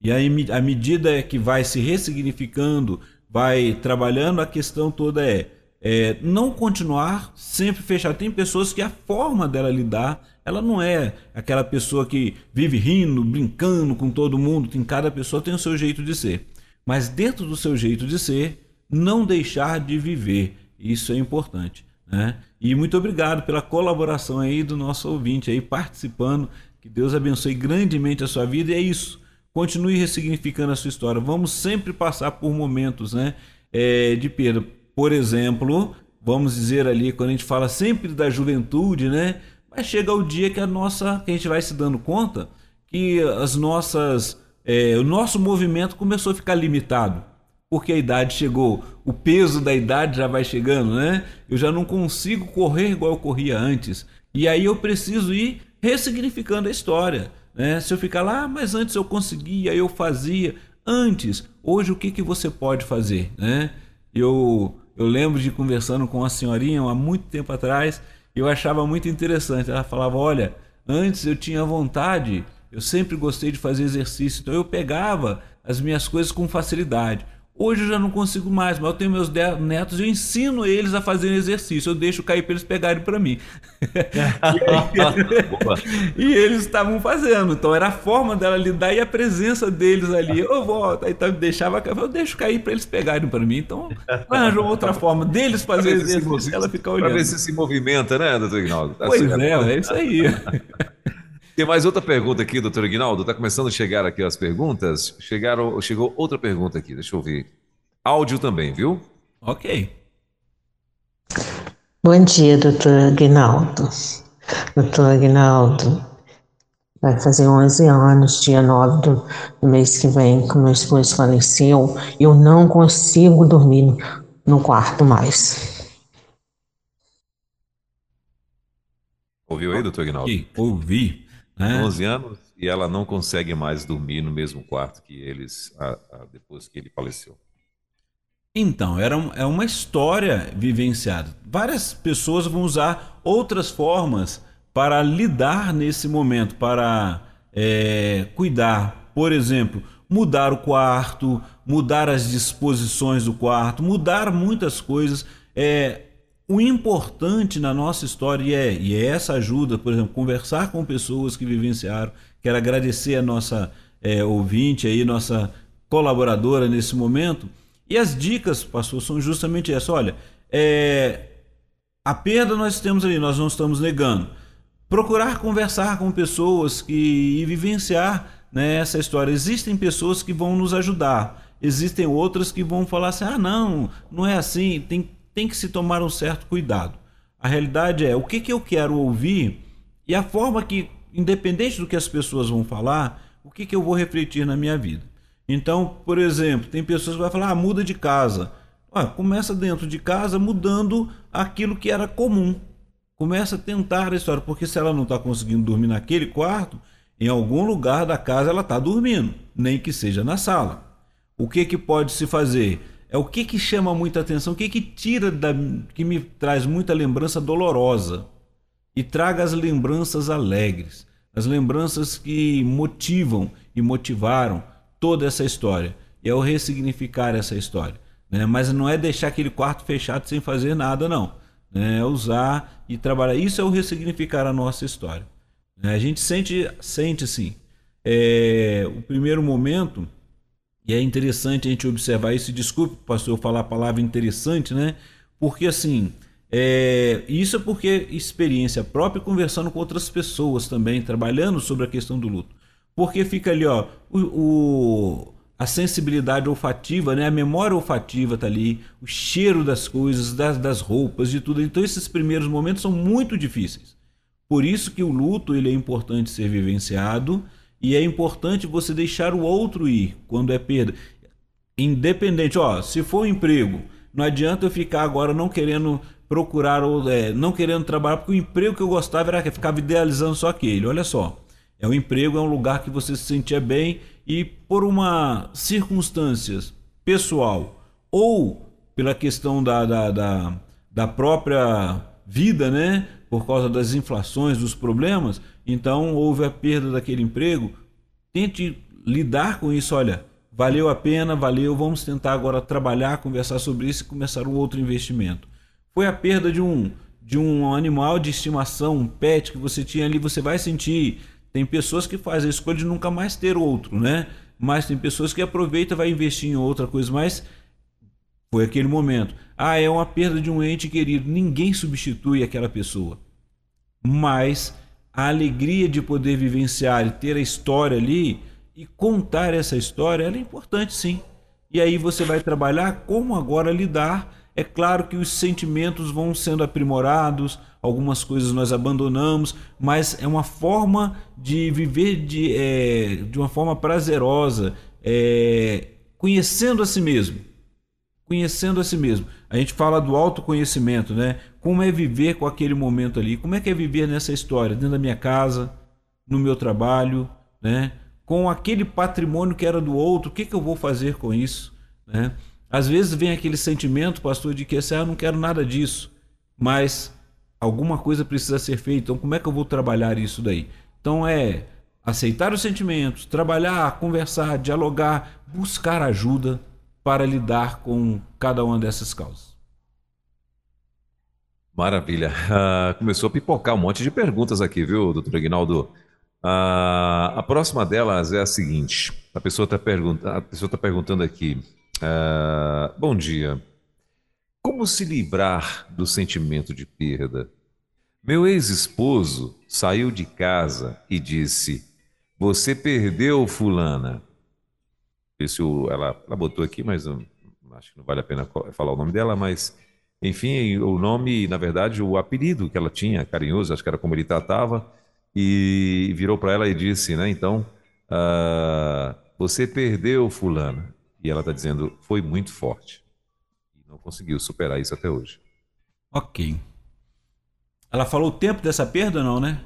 [SPEAKER 3] E aí, à medida que vai se ressignificando, vai trabalhando, a questão toda é, é não continuar sempre fechado. Tem pessoas que a forma dela lidar, ela não é aquela pessoa que vive rindo, brincando com todo mundo. Tem cada pessoa tem o seu jeito de ser. Mas dentro do seu jeito de ser, não deixar de viver. Isso é importante. Né? E muito obrigado pela colaboração aí do nosso ouvinte aí participando. Que Deus abençoe grandemente a sua vida. E é isso. Continue ressignificando a sua história. Vamos sempre passar por momentos né, é, de perda. Por exemplo, vamos dizer ali, quando a gente fala sempre da juventude, né? Mas chega o dia que a nossa, que a gente vai se dando conta que as nossas, é, o nosso movimento começou a ficar limitado porque a idade chegou, o peso da idade já vai chegando, né? Eu já não consigo correr igual eu corria antes. E aí eu preciso ir ressignificando a história. Né? Se eu ficar lá, ah, mas antes eu conseguia, eu fazia. Antes, hoje o que, que você pode fazer? Né? Eu, eu lembro de conversando com uma senhorinha há muito tempo atrás, eu achava muito interessante. Ela falava: Olha, antes eu tinha vontade, eu sempre gostei de fazer exercício, então eu pegava as minhas coisas com facilidade. Hoje eu já não consigo mais, mas eu tenho meus netos, eu ensino eles a fazerem exercício, eu deixo cair para eles pegarem para mim. [LAUGHS] e, e eles estavam fazendo, então era a forma dela lidar e a presença deles ali. Eu volto, aí então, deixava, eu deixo cair para eles pegarem para mim. Então arranjou outra forma deles fazerem exercício, ela fica olhando. Para
[SPEAKER 2] ver se se movimenta, né, doutor Ignaldo? Tá
[SPEAKER 3] pois é, é isso aí. [LAUGHS]
[SPEAKER 2] Tem mais outra pergunta aqui, doutor Ignaldo. Está começando a chegar aqui as perguntas. Chegaram, chegou outra pergunta aqui, deixa eu ver. Áudio também, viu?
[SPEAKER 3] Ok.
[SPEAKER 5] Bom dia, doutor Aguinaldo. Doutor Aguinaldo, vai fazer 11 anos, dia 9 do, do mês que vem, que meu esposo faleceu. Eu não consigo dormir no quarto mais.
[SPEAKER 2] Ouviu aí, doutor Aguinaldo?
[SPEAKER 3] Ouvi.
[SPEAKER 2] Né? 11 anos e ela não consegue mais dormir no mesmo quarto que eles a, a, depois que ele faleceu.
[SPEAKER 3] Então, era um, é uma história vivenciada. Várias pessoas vão usar outras formas para lidar nesse momento, para é, cuidar. Por exemplo, mudar o quarto, mudar as disposições do quarto, mudar muitas coisas. É, o importante na nossa história é, e é essa ajuda, por exemplo, conversar com pessoas que vivenciaram. Quero agradecer a nossa é, ouvinte aí, nossa colaboradora nesse momento. E as dicas, pastor, são justamente essa. Olha, é, a perda nós temos ali, nós não estamos negando. Procurar conversar com pessoas que, e vivenciar né, essa história. Existem pessoas que vão nos ajudar, existem outras que vão falar assim: ah, não, não é assim, tem tem que se tomar um certo cuidado. A realidade é o que, que eu quero ouvir e a forma que, independente do que as pessoas vão falar, o que, que eu vou refletir na minha vida. Então, por exemplo, tem pessoas que vão falar, ah, muda de casa. Ah, começa dentro de casa mudando aquilo que era comum. Começa a tentar a história, porque se ela não está conseguindo dormir naquele quarto, em algum lugar da casa ela está dormindo, nem que seja na sala. o que que pode se fazer? É o que que chama muita atenção, o que que tira da que me traz muita lembrança dolorosa e traga as lembranças alegres, as lembranças que motivam e motivaram toda essa história. E é o ressignificar essa história, né? Mas não é deixar aquele quarto fechado sem fazer nada não, né? É usar e trabalhar. Isso é o ressignificar a nossa história. Né? A gente sente sente sim. É, o primeiro momento e é interessante a gente observar isso. Desculpe, pastor, eu falar a palavra interessante, né? Porque assim, é, isso é porque experiência própria conversando com outras pessoas também, trabalhando sobre a questão do luto. Porque fica ali, ó, o, o a sensibilidade olfativa, né? A memória olfativa tá ali, o cheiro das coisas, das, das roupas, de tudo. Então esses primeiros momentos são muito difíceis. Por isso que o luto ele é importante ser vivenciado e é importante você deixar o outro ir quando é perda. Independente, ó, se for um emprego, não adianta eu ficar agora não querendo procurar ou é, não querendo trabalhar, porque o emprego que eu gostava era que ficava idealizando só aquele. Olha só, é um emprego, é um lugar que você se sentia bem e por uma circunstâncias pessoal ou pela questão da, da, da, da própria vida, né? Por causa das inflações, dos problemas, então houve a perda daquele emprego. Tente lidar com isso. Olha, valeu a pena, valeu. Vamos tentar agora trabalhar, conversar sobre isso e começar um outro investimento. Foi a perda de um de um animal de estimação, um pet que você tinha ali, você vai sentir. Tem pessoas que fazem a escolha de nunca mais ter outro, né? Mas tem pessoas que aproveitam, vai investir em outra coisa, mas foi aquele momento. Ah, é uma perda de um ente querido. Ninguém substitui aquela pessoa. Mas a alegria de poder vivenciar e ter a história ali e contar essa história, ela é importante sim. E aí você vai trabalhar como agora lidar. É claro que os sentimentos vão sendo aprimorados, algumas coisas nós abandonamos, mas é uma forma de viver de, é, de uma forma prazerosa, é, conhecendo a si mesmo conhecendo a si mesmo. A gente fala do autoconhecimento, né? Como é viver com aquele momento ali? Como é que é viver nessa história, dentro da minha casa, no meu trabalho, né? Com aquele patrimônio que era do outro, o que, que eu vou fazer com isso, né? Às vezes vem aquele sentimento, pastor, de que assim, ah, eu não quero nada disso, mas alguma coisa precisa ser feita. Então, como é que eu vou trabalhar isso daí? Então, é aceitar os sentimentos, trabalhar, conversar, dialogar, buscar ajuda, para lidar com cada uma dessas causas.
[SPEAKER 2] Maravilha. Uh, começou a pipocar um monte de perguntas aqui, viu, doutor Aguinaldo? Uh, a próxima delas é a seguinte: a pessoa está tá perguntando aqui. Uh, bom dia. Como se livrar do sentimento de perda? Meu ex-esposo saiu de casa e disse: Você perdeu, Fulana se o, ela, ela botou aqui, mas acho que não vale a pena falar o nome dela, mas enfim, o nome, na verdade, o apelido que ela tinha, carinhoso, acho que era como ele tratava, e virou para ela e disse, né? Então, uh, você perdeu, fulana. E ela está dizendo, foi muito forte. E não conseguiu superar isso até hoje.
[SPEAKER 3] Ok. Ela falou o tempo dessa perda, não, né?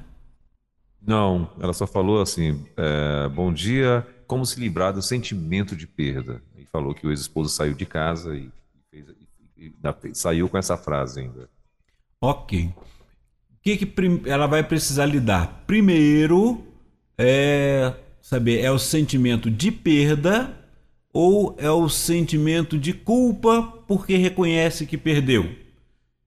[SPEAKER 2] Não, ela só falou assim: é, bom dia, como se livrar do sentimento de perda. E falou que o ex-esposo saiu de casa e, fez, e, e, saiu com essa frase ainda.
[SPEAKER 3] Ok. O que, que ela vai precisar lidar? Primeiro, é saber, é o sentimento de perda ou é o sentimento de culpa porque reconhece que perdeu?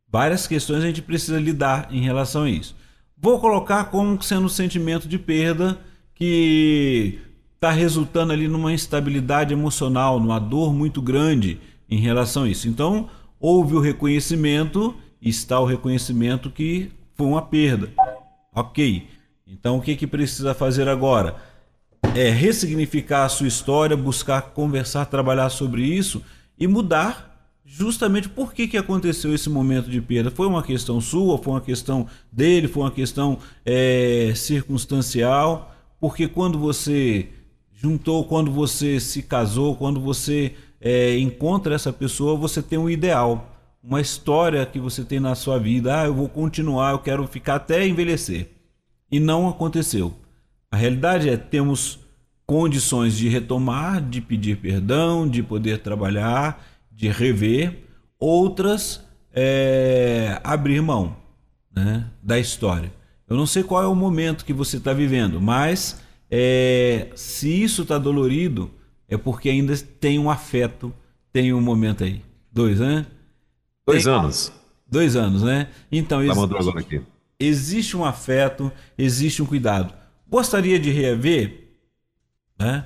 [SPEAKER 3] Várias questões a gente precisa lidar em relação a isso. Vou colocar como sendo um sentimento de perda que está resultando ali numa instabilidade emocional, numa dor muito grande em relação a isso. Então, houve o reconhecimento, está o reconhecimento que foi uma perda. Ok. Então, o que, que precisa fazer agora? É ressignificar a sua história, buscar conversar, trabalhar sobre isso e mudar justamente por que, que aconteceu esse momento de perda. Foi uma questão sua, foi uma questão dele, foi uma questão é, circunstancial, porque quando você juntou quando você se casou, quando você é, encontra essa pessoa, você tem um ideal, uma história que você tem na sua vida. Ah, eu vou continuar, eu quero ficar até envelhecer. E não aconteceu. A realidade é temos condições de retomar, de pedir perdão, de poder trabalhar, de rever, outras é, abrir mão né, da história. Eu não sei qual é o momento que você está vivendo, mas é, se isso está dolorido, é porque ainda tem um afeto, tem um momento aí. Dois, né?
[SPEAKER 2] Dois tem, anos.
[SPEAKER 3] Dois anos, né? Então,
[SPEAKER 2] tá existe,
[SPEAKER 3] existe um afeto, existe um cuidado. Gostaria de rever, né?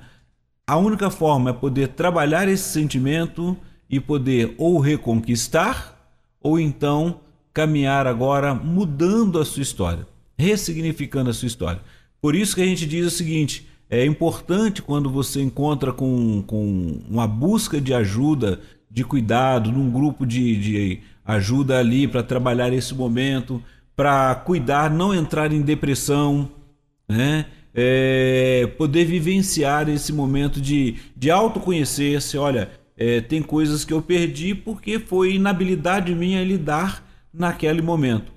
[SPEAKER 3] A única forma é poder trabalhar esse sentimento e poder ou reconquistar ou então caminhar agora mudando a sua história, ressignificando a sua história. Por isso que a gente diz o seguinte: é importante quando você encontra com, com uma busca de ajuda, de cuidado, num grupo de, de ajuda ali para trabalhar esse momento, para cuidar, não entrar em depressão, né? É, poder vivenciar esse momento de, de autoconhecer-se. Olha, é, tem coisas que eu perdi porque foi inabilidade minha lidar naquele momento.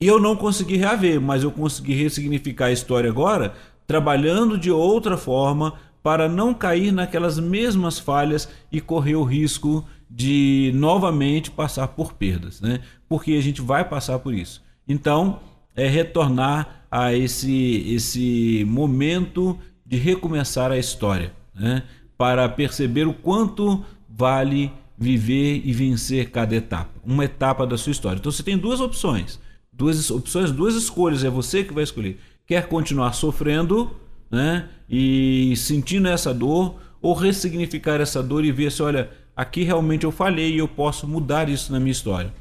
[SPEAKER 3] E eu não consegui reaver, mas eu consegui ressignificar a história agora, trabalhando de outra forma para não cair naquelas mesmas falhas e correr o risco de novamente passar por perdas, né? Porque a gente vai passar por isso. Então, é retornar a esse esse momento de recomeçar a história, né? Para perceber o quanto vale viver e vencer cada etapa, uma etapa da sua história. Então você tem duas opções, duas opções, duas escolhas, é você que vai escolher. Quer continuar sofrendo, né, e sentindo essa dor ou ressignificar essa dor e ver se, olha, aqui realmente eu falhei e eu posso mudar isso na minha história.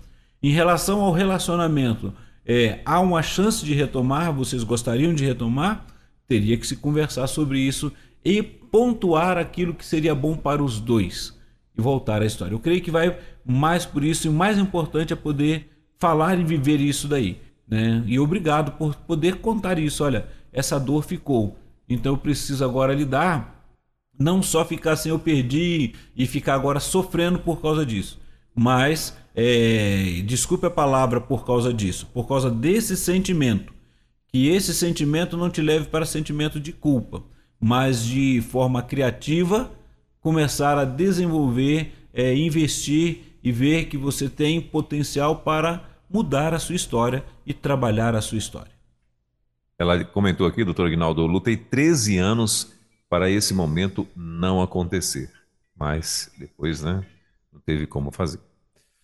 [SPEAKER 3] Em relação ao relacionamento, é, há uma chance de retomar? Vocês gostariam de retomar? Teria que se conversar sobre isso e pontuar aquilo que seria bom para os dois e voltar à história. Eu creio que vai mais por isso e o mais importante é poder falar e viver isso daí. Né? E obrigado por poder contar isso. Olha, essa dor ficou. Então eu preciso agora lidar. Não só ficar assim, eu perdi e ficar agora sofrendo por causa disso. Mas, é, desculpe a palavra por causa disso, por causa desse sentimento. Que esse sentimento não te leve para sentimento de culpa, mas de forma criativa começar a desenvolver, é, investir e ver que você tem potencial para mudar a sua história e trabalhar a sua história.
[SPEAKER 2] Ela comentou aqui, doutor Aguinaldo, lutei 13 anos para esse momento não acontecer. Mas depois, né, não teve como fazer.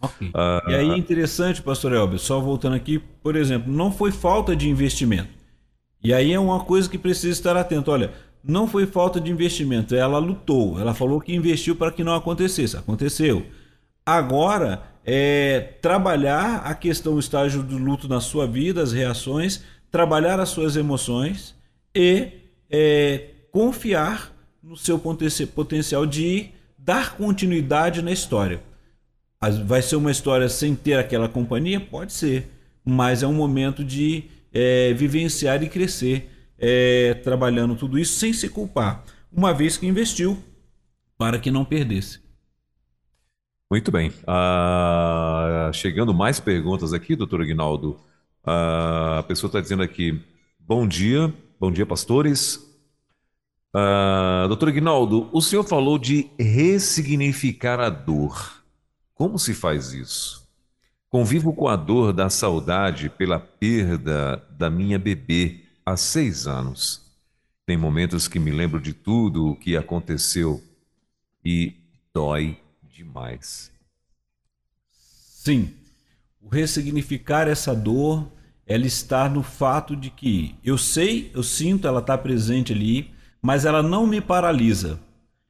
[SPEAKER 3] Okay. Uh, e aí é interessante, pastor Elber, só voltando aqui, por exemplo, não foi falta de investimento. E aí é uma coisa que precisa estar atento. Olha, não foi falta de investimento, ela lutou, ela falou que investiu para que não acontecesse, aconteceu. Agora é trabalhar a questão do estágio do luto na sua vida, as reações, trabalhar as suas emoções e é, confiar no seu potencial de dar continuidade na história. Vai ser uma história sem ter aquela companhia? Pode ser, mas é um momento de é, vivenciar e crescer é, trabalhando tudo isso sem se culpar, uma vez que investiu para que não perdesse.
[SPEAKER 2] Muito bem. Uh, chegando mais perguntas aqui, doutor Aguinaldo. Uh, a pessoa está dizendo aqui: bom dia, bom dia, pastores. Uh, doutor Aguinaldo, o senhor falou de ressignificar a dor. Como se faz isso? Convivo com a dor da saudade pela perda da minha bebê há seis anos. Tem momentos que me lembro de tudo o que aconteceu e dói demais.
[SPEAKER 3] Sim, o ressignificar essa dor, ela está no fato de que eu sei, eu sinto, ela está presente ali, mas ela não me paralisa.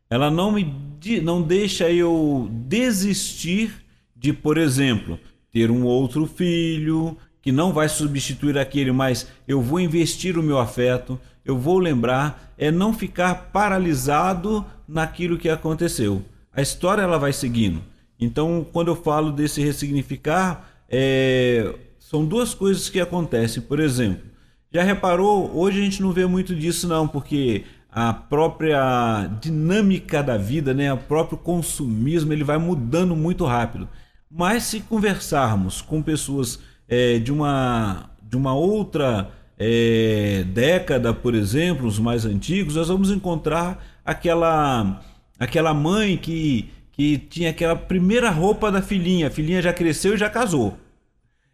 [SPEAKER 3] Ela não me não deixa eu desistir de, por exemplo, ter um outro filho, que não vai substituir aquele, mas eu vou investir o meu afeto, eu vou lembrar, é não ficar paralisado naquilo que aconteceu. A história ela vai seguindo. Então, quando eu falo desse ressignificar, é, são duas coisas que acontecem. Por exemplo, já reparou? Hoje a gente não vê muito disso não, porque a própria dinâmica da vida, né, o próprio consumismo, ele vai mudando muito rápido. Mas se conversarmos com pessoas é, de, uma, de uma outra é, década, por exemplo, os mais antigos, nós vamos encontrar aquela, aquela mãe que, que tinha aquela primeira roupa da filhinha. A filhinha já cresceu e já casou.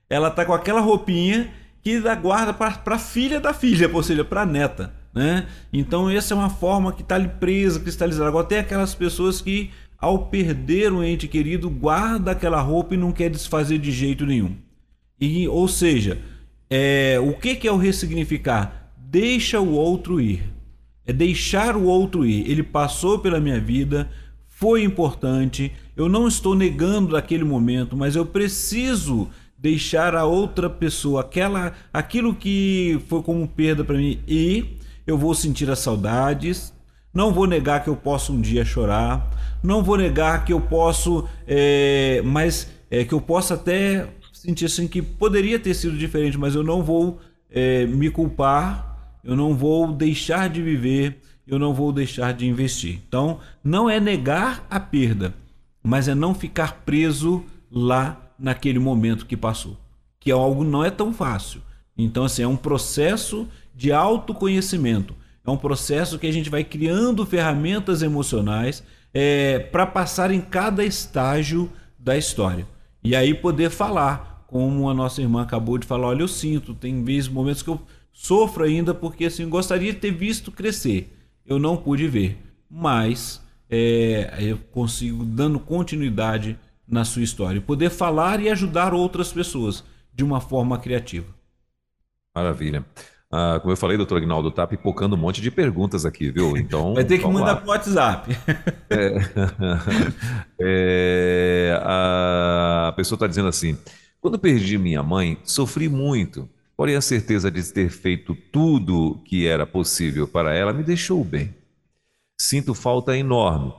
[SPEAKER 3] Ela tá com aquela roupinha que dá guarda para a filha da filha, ou seja, para a neta. Né? Então, essa é uma forma que está ali presa, cristalizada. Agora, tem aquelas pessoas que, ao perder um ente querido, guarda aquela roupa e não quer desfazer de jeito nenhum. E, ou seja, é, o que, que é o ressignificar? Deixa o outro ir. É deixar o outro ir. Ele passou pela minha vida, foi importante. Eu não estou negando daquele momento, mas eu preciso deixar a outra pessoa aquela aquilo que foi como perda para mim e eu vou sentir as saudades. Não vou negar que eu posso um dia chorar. Não vou negar que eu posso, é, mas é, que eu possa até sentir assim que poderia ter sido diferente, mas eu não vou é, me culpar, eu não vou deixar de viver, eu não vou deixar de investir. Então, não é negar a perda, mas é não ficar preso lá naquele momento que passou, que é algo não é tão fácil. Então, assim, é um processo de autoconhecimento. É um processo que a gente vai criando ferramentas emocionais é, para passar em cada estágio da história. E aí poder falar, como a nossa irmã acabou de falar, olha, eu sinto, tem vezes, momentos que eu sofro ainda porque assim, gostaria de ter visto crescer. Eu não pude ver, mas é, eu consigo dando continuidade na sua história, poder falar e ajudar outras pessoas de uma forma criativa.
[SPEAKER 2] Maravilha. Ah, como eu falei, doutor Agnaldo, tá pipocando um monte de perguntas aqui, viu? [LAUGHS] Então.
[SPEAKER 3] Vai ter que mandar para o WhatsApp.
[SPEAKER 2] É, [LAUGHS] é, a pessoa está dizendo assim: quando perdi minha mãe, sofri muito, porém a certeza de ter feito tudo que era possível para ela me deixou bem. Sinto falta enorme.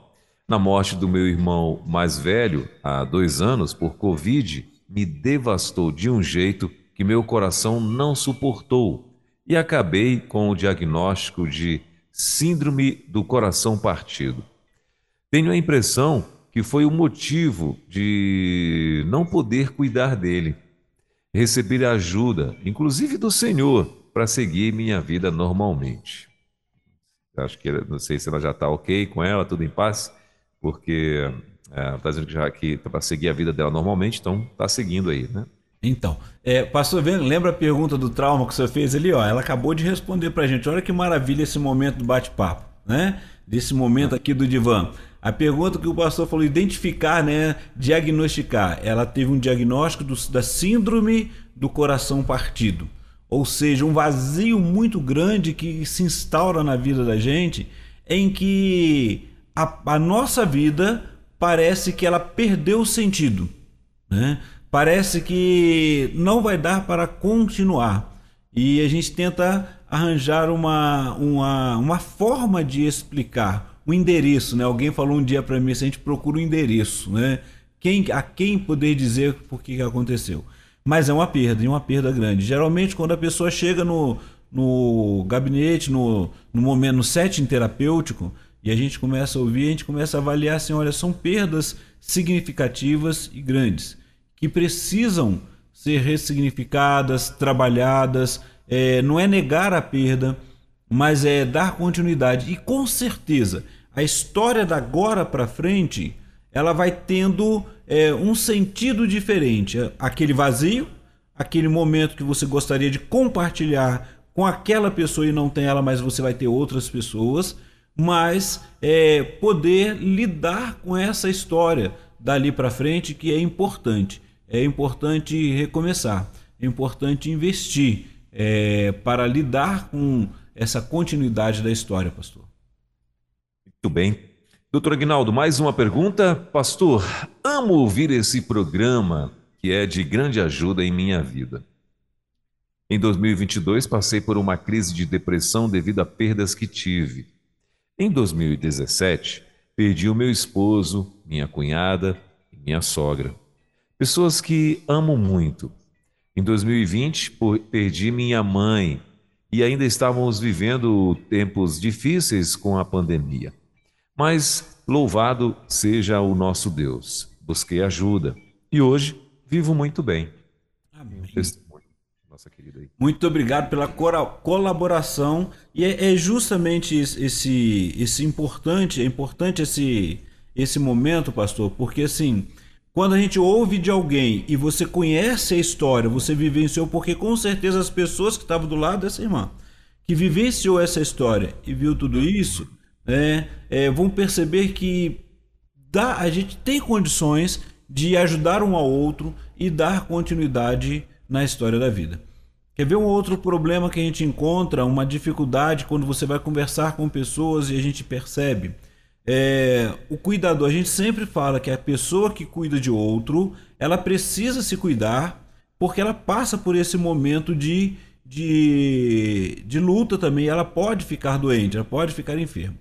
[SPEAKER 2] Na morte do meu irmão mais velho, há dois anos, por Covid, me devastou de um jeito que meu coração não suportou e acabei com o diagnóstico de Síndrome do Coração Partido. Tenho a impressão que foi o motivo de não poder cuidar dele, receber ajuda, inclusive do Senhor, para seguir minha vida normalmente. Acho que não sei se ela já está ok com ela, tudo em paz, porque é, está dizendo que já que para seguir a vida dela normalmente, então está seguindo aí, né?
[SPEAKER 3] Então, é, pastor, lembra a pergunta do trauma que você fez ali? Ó, ela acabou de responder para a gente. Olha que maravilha esse momento do bate-papo, né? Desse momento aqui do divã. A pergunta que o pastor falou, identificar, né? Diagnosticar. Ela teve um diagnóstico do, da síndrome do coração partido. Ou seja, um vazio muito grande que se instaura na vida da gente, em que a, a nossa vida parece que ela perdeu o sentido. Né? parece que não vai dar para continuar. E a gente tenta arranjar uma, uma, uma forma de explicar, um endereço. Né? Alguém falou um dia para mim, se a gente procura um endereço, né? quem, a quem poder dizer por que, que aconteceu. Mas é uma perda, e uma perda grande. Geralmente, quando a pessoa chega no, no gabinete, no, no momento, no setting terapêutico, e a gente começa a ouvir, a gente começa a avaliar assim, olha, são perdas significativas e grandes que precisam ser ressignificadas, trabalhadas. É, não é negar a perda, mas é dar continuidade. E com certeza, a história da agora para frente, ela vai tendo é, um sentido diferente. Aquele vazio, aquele momento que você gostaria de compartilhar com aquela pessoa e não tem ela, mas você vai ter outras pessoas. Mas é, poder lidar com essa história dali para frente que é importante é importante recomeçar, é importante investir é, para lidar com essa continuidade da história, pastor.
[SPEAKER 2] Muito bem. Doutor Aguinaldo, mais uma pergunta. Pastor, amo ouvir esse programa que é de grande ajuda em minha vida. Em 2022, passei por uma crise de depressão devido a perdas que tive. Em 2017, perdi o meu esposo, minha cunhada e minha sogra. Pessoas que amo muito. Em 2020, perdi minha mãe e ainda estávamos vivendo tempos difíceis com a pandemia. Mas louvado seja o nosso Deus. Busquei ajuda e hoje vivo muito bem.
[SPEAKER 3] Amém.
[SPEAKER 2] nossa querida aí.
[SPEAKER 3] Muito obrigado pela colaboração e é, é justamente esse esse importante, é importante esse esse momento, pastor, porque assim, quando a gente ouve de alguém e você conhece a história, você vivenciou, porque com certeza as pessoas que estavam do lado dessa irmã, que vivenciou essa história e viu tudo isso, né, é, vão perceber que dá, a gente tem condições de ajudar um ao outro e dar continuidade na história da vida. Quer ver um outro problema que a gente encontra, uma dificuldade quando você vai conversar com pessoas e a gente percebe? É, o cuidador, a gente sempre fala que a pessoa que cuida de outro, ela precisa se cuidar porque ela passa por esse momento de, de, de luta também. Ela pode ficar doente, ela pode ficar enferma.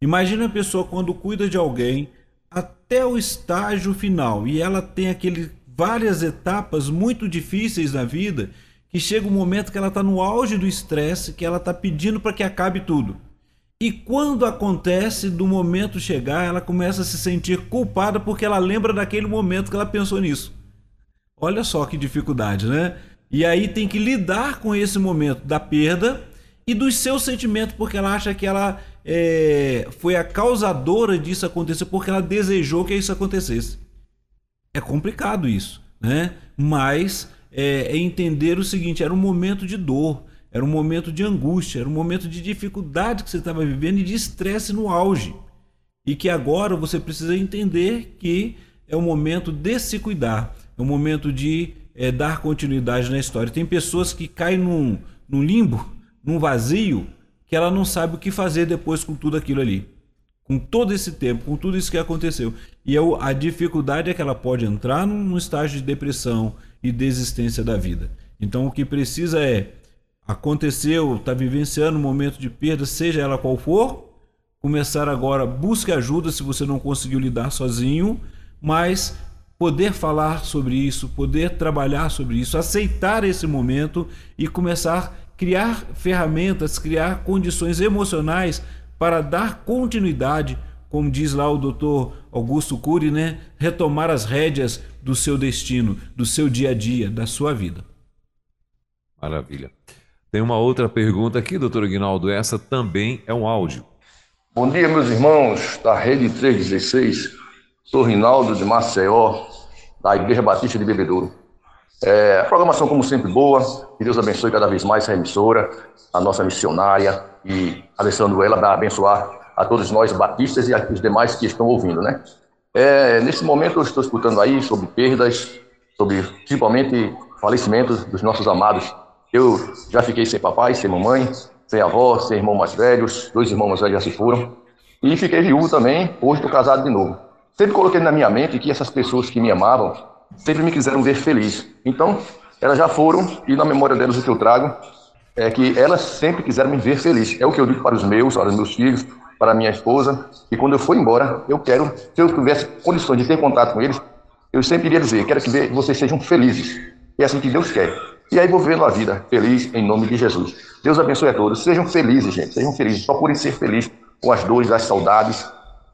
[SPEAKER 3] Imagina a pessoa quando cuida de alguém até o estágio final e ela tem aquele várias etapas muito difíceis na vida que chega um momento que ela está no auge do estresse, que ela está pedindo para que acabe tudo. E quando acontece do momento chegar, ela começa a se sentir culpada porque ela lembra daquele momento que ela pensou nisso. Olha só que dificuldade, né? E aí tem que lidar com esse momento da perda e dos seus sentimentos, porque ela acha que ela é, foi a causadora disso acontecer, porque ela desejou que isso acontecesse. É complicado isso, né? Mas é, é entender o seguinte: era um momento de dor, era um momento de angústia, era um momento de dificuldade que você estava vivendo e de estresse no auge. E que agora você precisa entender que é o momento de se cuidar, é o momento de é, dar continuidade na história. Tem pessoas que caem num, num limbo, num vazio, que ela não sabe o que fazer depois com tudo aquilo ali com todo esse tempo, com tudo isso que aconteceu. E eu, a dificuldade é que ela pode entrar num estágio de depressão e desistência da vida. Então o que precisa é aconteceu, está vivenciando um momento de perda, seja ela qual for, começar agora, busque ajuda se você não conseguiu lidar sozinho, mas poder falar sobre isso, poder trabalhar sobre isso, aceitar esse momento e começar criar ferramentas, criar condições emocionais para dar continuidade, como diz lá o doutor Augusto Cury, né? retomar as rédeas do seu destino, do seu dia a dia, da sua vida.
[SPEAKER 2] Maravilha. Tem uma outra pergunta aqui, doutor Aguinaldo. Essa também é um áudio.
[SPEAKER 6] Bom dia, meus irmãos da Rede 316. Sou Rinaldo de Maceió, da Igreja Batista de Bebedouro. É, a programação, como sempre, boa. Que Deus abençoe cada vez mais a emissora, a nossa missionária e abençoando ela para abençoar a todos nós batistas e os demais que estão ouvindo, né? É, nesse momento eu estou escutando aí sobre perdas, sobre principalmente falecimentos dos nossos amados. Eu já fiquei sem papai, sem mamãe, sem avó, sem irmão mais velhos, dois irmãos mais velhos já se foram. E fiquei viúvo também, hoje estou casado de novo. Sempre coloquei na minha mente que essas pessoas que me amavam sempre me quiseram ver feliz. Então, elas já foram, e na memória delas o que eu trago é que elas sempre quiseram me ver feliz. É o que eu digo para os meus, para os meus filhos, para minha esposa. E quando eu for embora, eu quero, se eu tivesse condições de ter contato com eles, eu sempre iria dizer: quero que vocês sejam felizes. É assim que Deus quer. E aí vou vivendo a vida feliz em nome de Jesus. Deus abençoe a todos. Sejam felizes, gente. Sejam felizes. Procurem ser felizes com as dores, as saudades.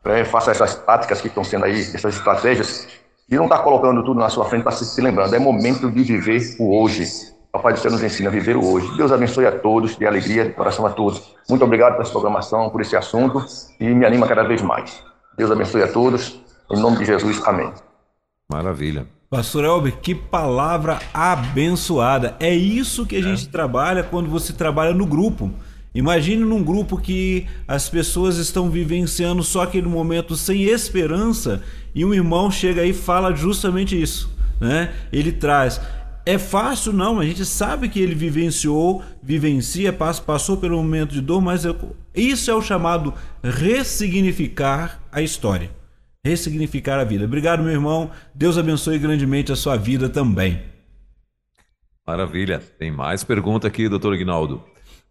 [SPEAKER 6] Né? Faça essas táticas que estão sendo aí, essas estratégias e não está colocando tudo na sua frente para se, se lembrando. É momento de viver o hoje. O Pai do Céu nos ensina a viver o hoje. Deus abençoe a todos, de alegria, de coração a todos. Muito obrigado por essa programação, por esse assunto e me anima cada vez mais. Deus abençoe a todos. Em nome de Jesus, amém.
[SPEAKER 2] Maravilha.
[SPEAKER 3] Pastor Elber, que palavra abençoada. É isso que a é. gente trabalha quando você trabalha no grupo. Imagine num grupo que as pessoas estão vivenciando só aquele momento sem esperança e um irmão chega e fala justamente isso, né? Ele traz é fácil não, a gente sabe que ele vivenciou, vivencia, passou pelo momento de dor, mas isso é o chamado ressignificar a história, ressignificar a vida. Obrigado, meu irmão. Deus abençoe grandemente a sua vida também.
[SPEAKER 2] Maravilha. Tem mais pergunta aqui, doutor Ignaldo.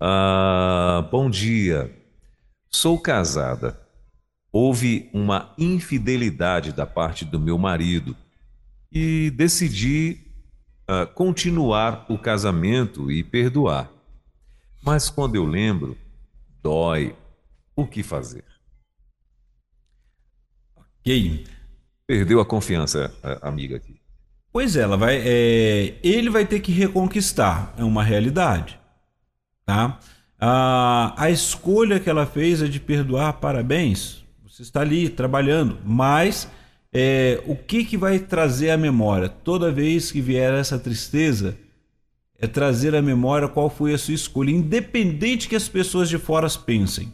[SPEAKER 2] Ah, bom dia. Sou casada. Houve uma infidelidade da parte do meu marido e decidi uh, continuar o casamento e perdoar. Mas quando eu lembro, dói. O que fazer?
[SPEAKER 3] Ok.
[SPEAKER 2] Perdeu a confiança, a amiga aqui.
[SPEAKER 3] Pois é, ela vai, é, ele vai ter que reconquistar, é uma realidade, tá? A, a escolha que ela fez é de perdoar, parabéns, você está ali trabalhando, mas é, o que, que vai trazer a memória? Toda vez que vier essa tristeza, é trazer a memória qual foi a sua escolha, independente que as pessoas de fora pensem.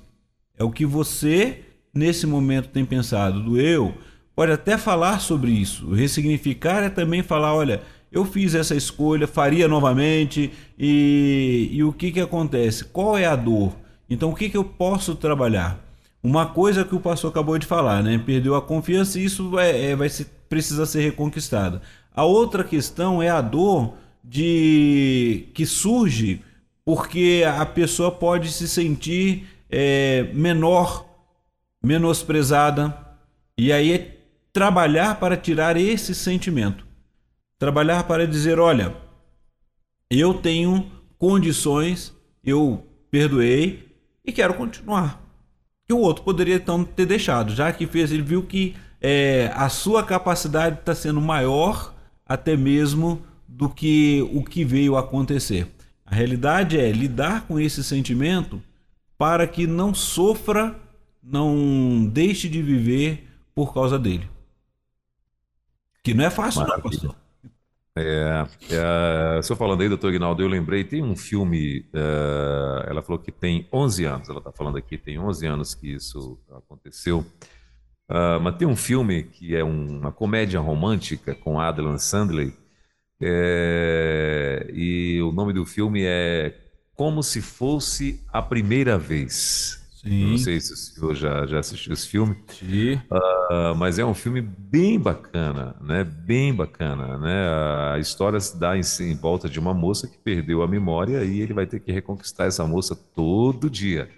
[SPEAKER 3] É o que você, nesse momento, tem pensado. Do eu, pode até falar sobre isso. Ressignificar é também falar: olha, eu fiz essa escolha, faria novamente, e, e o que, que acontece? Qual é a dor? Então, o que, que eu posso trabalhar? Uma coisa que o pastor acabou de falar, né? Perdeu a confiança e isso vai, é, vai ser, precisa ser reconquistada. A outra questão é a dor de que surge porque a pessoa pode se sentir é, menor, menosprezada, e aí é trabalhar para tirar esse sentimento. Trabalhar para dizer: olha, eu tenho condições, eu perdoei e quero continuar. Que o outro poderia então ter deixado, já que fez, ele viu que é, a sua capacidade está sendo maior até mesmo do que o que veio acontecer. A realidade é lidar com esse sentimento para que não sofra, não deixe de viver por causa dele. Que não é fácil, não, pastor.
[SPEAKER 2] É, é, só falando aí, doutor Guinaldo, eu lembrei, tem um filme, é, ela falou que tem 11 anos, ela está falando aqui, tem 11 anos que isso aconteceu, uh, mas tem um filme que é uma comédia romântica com Adam Sandler, é, e o nome do filme é Como se Fosse a Primeira Vez. Sim. Não sei se o senhor já, já assistiu esse filme. Uh, mas é um filme bem bacana, né? Bem bacana, né? A história se dá em, em, volta de uma moça que perdeu a memória e ele vai ter que reconquistar essa moça todo dia,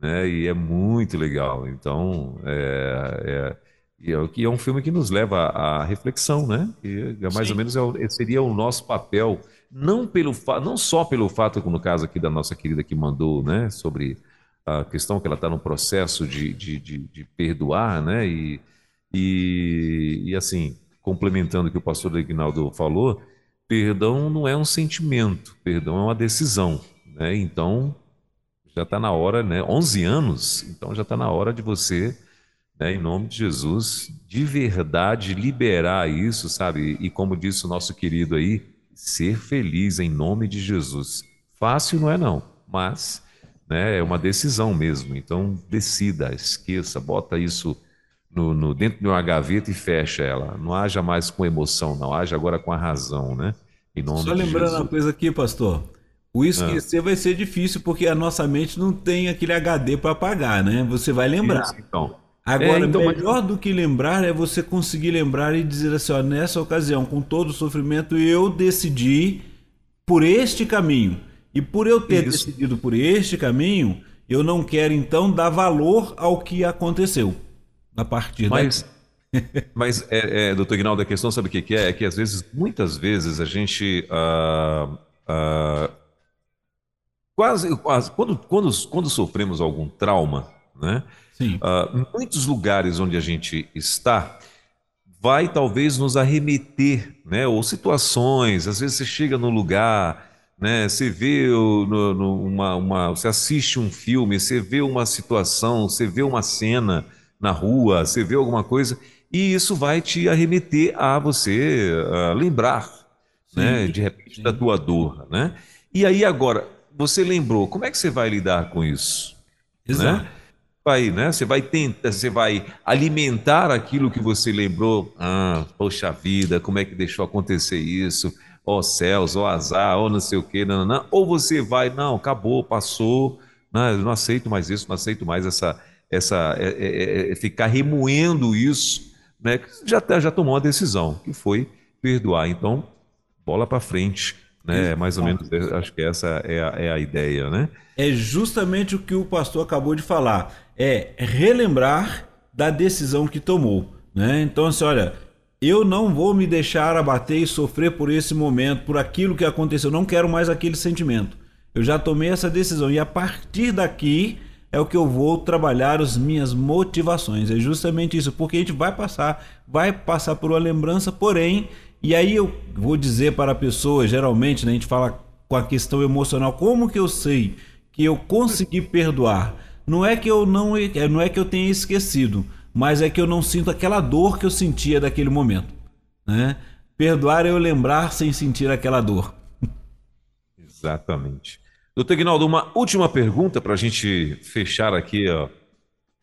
[SPEAKER 2] né? E é muito legal. Então, é, é e é, que é um filme que nos leva à reflexão, né? Que é mais Sim. ou menos é, seria o nosso papel, não pelo não só pelo fato, no caso aqui da nossa querida que mandou, né, sobre a questão que ela está no processo de, de, de, de, perdoar, né? E, e, e assim, complementando o que o pastor Ignaldo falou, perdão não é um sentimento, perdão é uma decisão, né? Então já está na hora, né? 11 anos, então já está na hora de você né, em nome de Jesus, de verdade liberar isso, sabe? E como disse o nosso querido aí, ser feliz em nome de Jesus. Fácil não é não, mas né, é uma decisão mesmo. Então decida, esqueça, bota isso no, no, dentro de uma gaveta e fecha ela. Não haja mais com emoção, não, haja agora com a razão, né?
[SPEAKER 3] Só lembrando uma coisa aqui, pastor. O esquecer ah. vai ser difícil porque a nossa mente não tem aquele HD para apagar, né? Você vai lembrar. Isso, então. Agora, é, então, melhor mas... do que lembrar é você conseguir lembrar e dizer assim: ó, nessa ocasião, com todo o sofrimento, eu decidi por este caminho. E por eu ter Isso. decidido por este caminho, eu não quero então dar valor ao que aconteceu a partir
[SPEAKER 2] mas, mas, é, é, doutor Ignaldo, a questão sabe o que, que é? É que às vezes, muitas vezes, a gente. Uh, uh, quase, quase quando, quando, quando sofremos algum trauma, né? Sim. Uh, muitos lugares onde a gente está vai talvez nos arremeter, né? Ou situações, às vezes você chega no lugar, né? Você vê no, no, uma, uma, você assiste um filme, você vê uma situação, você vê uma cena na rua, você vê alguma coisa e isso vai te arremeter a você uh, lembrar, sim, né? De repente sim. da tua dor, né? E aí agora você lembrou, como é que você vai lidar com isso? Exato. Né? vai, né? Você vai tentar, você vai alimentar aquilo que você lembrou. Ah, poxa vida, como é que deixou acontecer isso? Ó céus, ó azar, ó não sei o quê, não, não, não. Ou você vai, não, acabou, passou, não, eu não aceito mais isso, não aceito mais essa, essa, é, é, é, é ficar remoendo isso, né? Já, já tomou uma decisão, que foi perdoar. Então, bola para frente né? Mais ou menos, acho que essa é a, é a ideia, né?
[SPEAKER 3] É justamente o que o pastor acabou de falar. É relembrar da decisão que tomou, né? Então, assim, olha, eu não vou me deixar abater e sofrer por esse momento, por aquilo que aconteceu. Eu não quero mais aquele sentimento. Eu já tomei essa decisão e a partir daqui é o que eu vou trabalhar as minhas motivações. É justamente isso, porque a gente vai passar, vai passar por uma lembrança, porém E aí eu vou dizer para a pessoa, geralmente, né, a gente fala com a questão emocional, como que eu sei que eu consegui perdoar? Não é que eu não, é, não é que eu tenha esquecido, mas é que eu não sinto aquela dor que eu sentia daquele momento, né? Perdoar é eu lembrar sem sentir aquela dor. [LAUGHS]
[SPEAKER 2] Exatamente. Doutor Ignaldo, uma última pergunta para a gente fechar aqui, ó,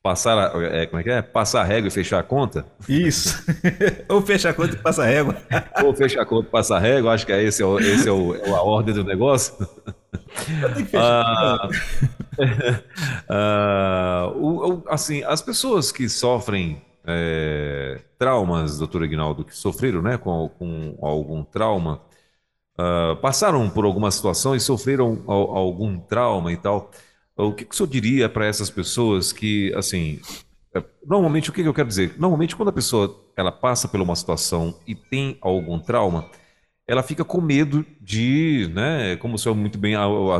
[SPEAKER 2] passar a, é, como é que é? Passar a régua e fechar a conta?
[SPEAKER 3] Isso. [LAUGHS] Ou fechar a conta e passar a régua.
[SPEAKER 2] Ou fechar a conta e passar a régua, acho que é esse, é, o, esse é, o, é a ordem do negócio. Ah, [LAUGHS] ah, o, o, assim, as pessoas que sofrem é, traumas, doutor Ignaldo, que sofreram né, com, com algum trauma, uh, passaram por alguma situação e sofreram algum trauma e tal. O que, que o senhor diria para essas pessoas que, assim, é, normalmente o que, que eu quero dizer? Normalmente quando a pessoa ela passa por uma situação e tem algum trauma, ela fica com medo de, né, como o senhor muito bem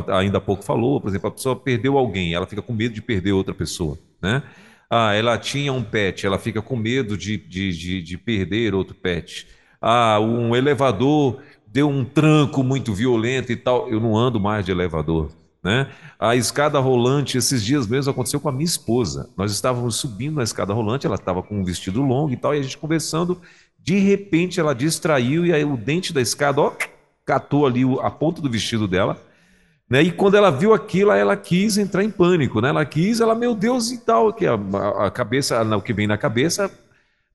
[SPEAKER 2] ainda há pouco falou, por exemplo, a pessoa perdeu alguém, ela fica com medo de perder outra pessoa, né? Ah, ela tinha um pet, ela fica com medo de, de, de, de perder outro pet. Ah, um elevador deu um tranco muito violento e tal. Eu não ando mais de elevador. Né? A escada rolante, esses dias mesmo aconteceu com a minha esposa. Nós estávamos subindo na escada rolante, ela estava com um vestido longo e tal, e a gente conversando. De repente ela distraiu e aí o dente da escada, ó, catou ali a ponta do vestido dela. Né? E quando ela viu aquilo, ela quis entrar em pânico, né? Ela quis, ela, meu Deus e tal, que a, a cabeça, o que vem na cabeça,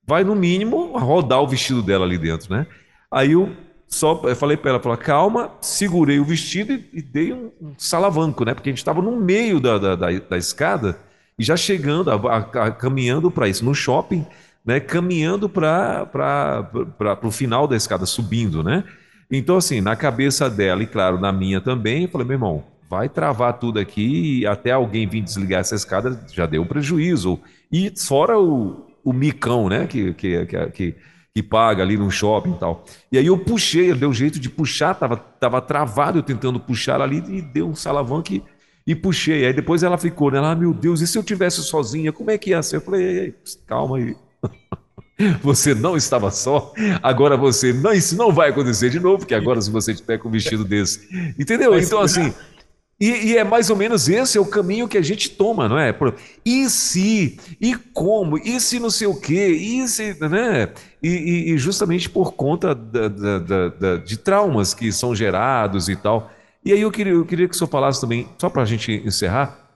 [SPEAKER 2] vai no mínimo rodar o vestido dela ali dentro, né? Aí eu só eu falei para ela, falei, calma, segurei o vestido e, e dei um, um, salavanco, né? Porque a gente estava no meio da, da, da, da, escada e já chegando, a, a, caminhando para isso, no shopping, né? Caminhando para o final da escada, subindo, né? Então, assim, na cabeça dela e, claro, na minha também, eu falei, meu irmão, vai travar tudo aqui e até alguém vir desligar essa escada já deu um prejuízo. E fora o, o micão, né? Que, que, que, que paga ali no shopping e tal. E aí eu puxei, deu jeito de puxar, tava, tava travado eu tentando puxar ali e deu um salavanque e puxei. Aí depois ela ficou, né? Ah, meu Deus, e se eu tivesse sozinha, como é que ia ser? Eu falei, calma aí. [LAUGHS] Você não estava só, agora você não, isso não vai acontecer de novo, porque agora se você tiver com um vestido desse. Entendeu? Então, assim, e, e, é mais ou menos esse é o caminho que a gente toma, não é? E se? E como? E se não sei o quê? E se, né? E, e justamente por conta da, da, da, de traumas que são gerados e tal. E aí eu queria, eu queria que o senhor falasse também, só para a gente encerrar,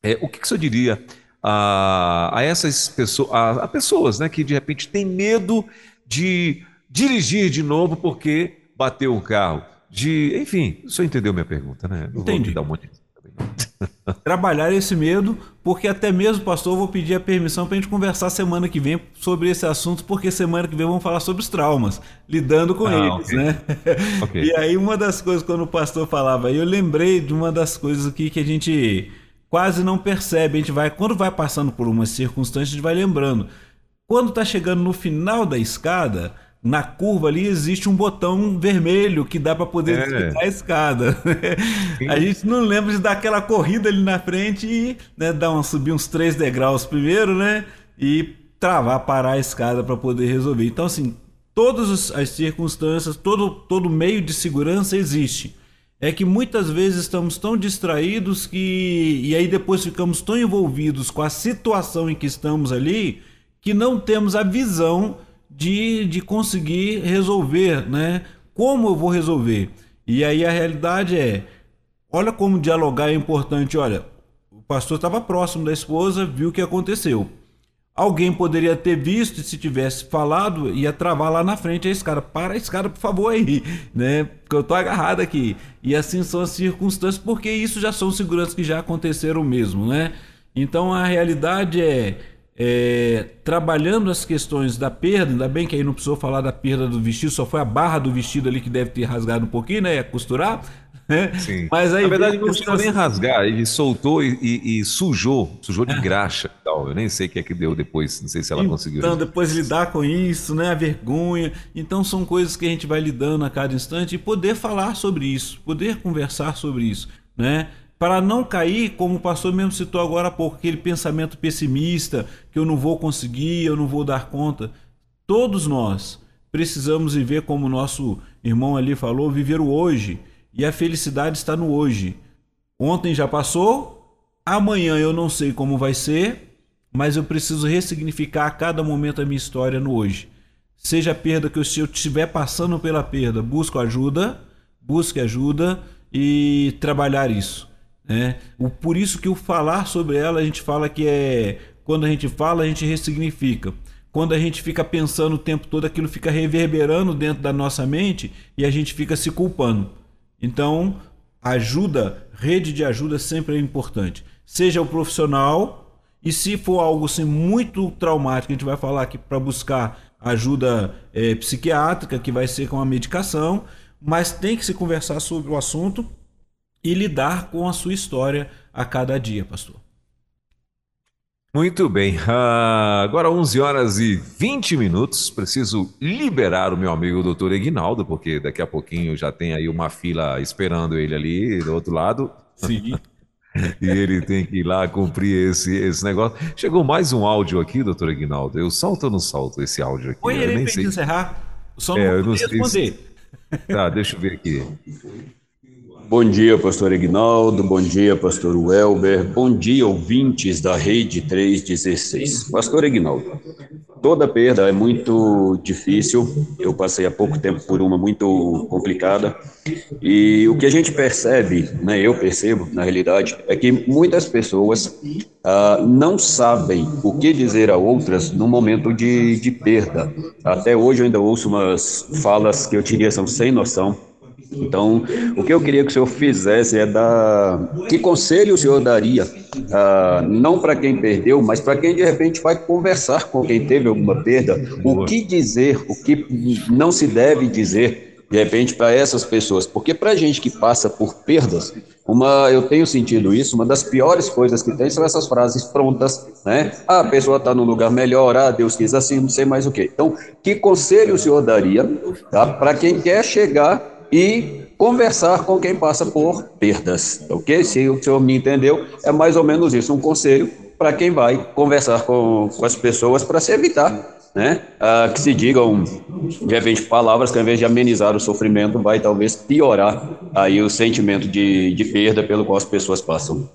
[SPEAKER 2] é, o que, que o senhor diria a, a essas pessoas, a, a pessoas né, que de repente têm medo de dirigir de novo porque bateu o carro? de. Enfim, o senhor entendeu minha pergunta, né?
[SPEAKER 3] Não Entendi. Vou dar um monte de... [LAUGHS] Trabalhar esse medo, porque até mesmo, pastor, eu vou pedir a permissão para a gente conversar semana que vem sobre esse assunto, porque semana que vem vamos falar sobre os traumas, lidando com ah, eles, okay. né? Okay. [LAUGHS] E aí, uma das coisas, quando o pastor falava, eu lembrei de uma das coisas aqui que a gente quase não percebe. A gente vai, quando vai passando por uma circunstância, a gente vai lembrando. Quando está chegando no final da escada, na curva ali existe um botão vermelho que dá para poder é. desligar a escada. a gente não lembra de dar aquela corrida ali na frente e né, dar uma, subir uns três degraus primeiro, né? E travar, parar a escada para poder resolver. Então, assim, todas as circunstâncias, todo, todo meio de segurança existe. É que muitas vezes estamos tão distraídos que. E aí depois ficamos tão envolvidos com a situação em que estamos ali que não temos a visão de, de conseguir resolver, né? Como eu vou resolver? E aí a realidade é, olha como dialogar é importante. Olha, o pastor estava próximo da esposa, viu o que aconteceu. Alguém poderia ter visto e se tivesse falado, ia travar lá na frente a escada. Para a escada, por favor, aí, [LAUGHS] né? Porque eu tô agarrado aqui. E assim são as circunstâncias, porque isso já são seguranças que já aconteceram mesmo, né? Então a realidade é é, trabalhando as questões da perda, ainda bem que aí não precisou falar da perda do vestido, só foi a barra do vestido ali que deve ter rasgado um pouquinho, né? Costurar. Né?
[SPEAKER 2] Sim. Mas aí, Na verdade, não precisou nem rasgar, ele soltou e, e, e sujou, sujou de é. graxa tal. Eu nem sei o que é que deu depois, não sei se ela
[SPEAKER 3] então,
[SPEAKER 2] conseguiu.
[SPEAKER 3] Então, depois lidar com isso, né? A vergonha. Então, são coisas que a gente vai lidando a cada instante e poder falar sobre isso, poder conversar sobre isso, né? para não cair, como o pastor mesmo citou agora há pouco, aquele pensamento pessimista, que eu não vou conseguir, eu não vou dar conta. Todos nós precisamos viver como o nosso irmão ali falou, viver o hoje. E a felicidade está no hoje. Ontem já passou, amanhã eu não sei como vai ser, mas eu preciso ressignificar a cada momento a minha história no hoje. Seja a perda que eu, se eu estiver passando pela perda, busco ajuda, busque ajuda e trabalhar isso. Né? O, por isso que o falar sobre ela, a gente fala que é. Quando a gente fala, a gente ressignifica. Quando a gente fica pensando o tempo todo, aquilo fica reverberando dentro da nossa mente e a gente fica se culpando. Então, ajuda, rede de ajuda sempre é importante. Seja o profissional, e se for algo assim, muito traumático, a gente vai falar aqui para buscar ajuda é, psiquiátrica, que vai ser com a medicação, mas tem que se conversar sobre o assunto e lidar com a sua história a cada dia, pastor.
[SPEAKER 2] Muito bem, uh, agora 11 horas e 20 minutos. Preciso liberar o meu amigo doutor Eginaldo, porque daqui a pouquinho já tem aí uma fila esperando ele ali do outro lado.
[SPEAKER 3] Sim. [LAUGHS]
[SPEAKER 2] e ele tem que ir lá cumprir esse, esse negócio. Chegou mais um áudio aqui, doutor Eginaldo. Eu salto ou não salto esse áudio aqui?
[SPEAKER 3] Põe ele para encerrar. Só não é, vou responder.
[SPEAKER 2] Se... Tá, deixa eu ver aqui.
[SPEAKER 7] Bom dia, pastor Ignaldo, bom dia, pastor Welber, bom dia, ouvintes da Rede 316. Pastor Ignaldo, toda perda é muito difícil, eu passei há pouco tempo por uma muito complicada, e o que a gente percebe, né, eu percebo, na realidade, é que muitas pessoas ah, não sabem o que dizer a outras no momento de, de perda. Até hoje eu ainda ouço umas falas que eu diria são sem noção, então, o que eu queria que o senhor fizesse é dar. Que conselho o senhor daria, ah, não para quem perdeu, mas para quem de repente vai conversar com quem teve alguma perda? O que dizer, o que não se deve dizer, de repente, para essas pessoas? Porque para gente que passa por perdas, uma, eu tenho sentido isso, uma das piores coisas que tem são essas frases prontas, né? Ah, a pessoa está num lugar melhor, ah, Deus quis assim, não sei mais o quê. Então, que conselho o senhor daria tá, para quem quer chegar e conversar com quem passa por perdas, ok? Se o senhor me entendeu, é mais ou menos isso, um conselho para quem vai conversar com, com as pessoas para se evitar, né? Ah, que se digam, de repente, palavras que ao invés de amenizar o sofrimento, vai talvez piorar aí o sentimento de, de perda pelo qual as pessoas passam.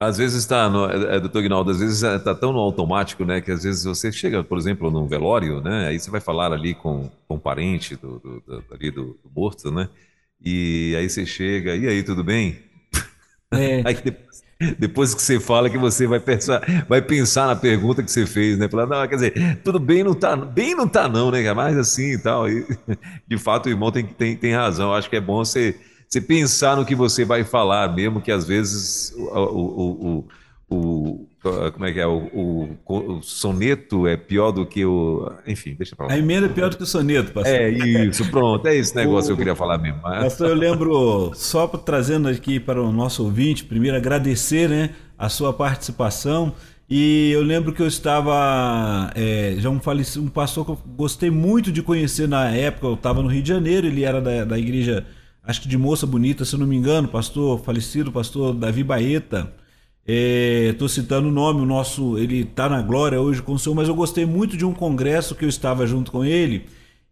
[SPEAKER 2] Às vezes está, é, é, doutor Guinaldo, às vezes está tão no automático, né, que às vezes você chega, por exemplo, num velório, né, aí você vai falar ali com, com um parente do, do, do, ali do, do morto, né, e aí você chega, e aí, tudo bem? É. [LAUGHS] aí depois, depois, que você fala que você vai pensar, vai pensar na pergunta que você fez, né, falar, não, quer dizer, tudo bem não tá, bem não tá não, né, mais assim e tal, e [LAUGHS] de fato o irmão tem, tem, tem razão, acho que é bom você você pensar no que você vai falar, mesmo que às vezes o, o, o, o como é que é? O, soneto é pior do que o. Enfim, deixa pra lá.
[SPEAKER 3] A emenda é pior do que o soneto,
[SPEAKER 2] pastor. É isso, pronto. É esse [LAUGHS] negócio que eu queria falar mesmo.
[SPEAKER 3] Pastor, eu lembro, só trazendo aqui para o nosso ouvinte, primeiro agradecer né, a sua participação. E eu lembro que eu estava. É, já um, falecido, um pastor que eu gostei muito de conhecer na época, eu estava no Rio de Janeiro, ele era da, da igreja acho que de Moça Bonita, se não me engano, pastor falecido, pastor Davi Baeta. Estou é, citando o nome, o nosso, ele está na glória hoje com o senhor, mas eu gostei muito de um congresso que eu estava junto com ele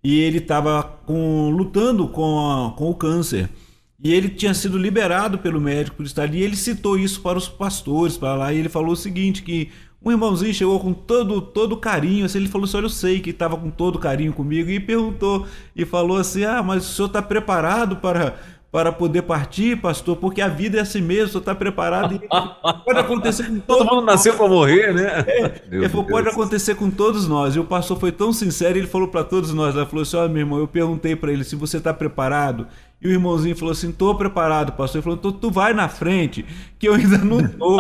[SPEAKER 3] e ele estava lutando com, a, com o câncer. E ele tinha sido liberado pelo médico por estar ali. E ele citou isso para os pastores, para lá, e ele falou o seguinte: que um irmãozinho chegou com todo todo carinho, assim, ele falou assim, olha, eu sei que estava com todo carinho comigo, e perguntou, e falou assim, ah, mas o senhor está preparado para, para poder partir, pastor? Porque a vida é assim mesmo, o senhor está preparado, [LAUGHS] pode acontecer com
[SPEAKER 2] todo, todo mundo nasceu para morrer, né?
[SPEAKER 3] É, ele falou, pode acontecer com todos nós, e o pastor foi tão sincero, ele falou para todos nós, ele falou assim, olha meu irmão, eu perguntei para ele se você está preparado, e o irmãozinho falou assim: tô preparado, pastor. Ele falou: tu, tu vai na frente, que eu ainda não tô.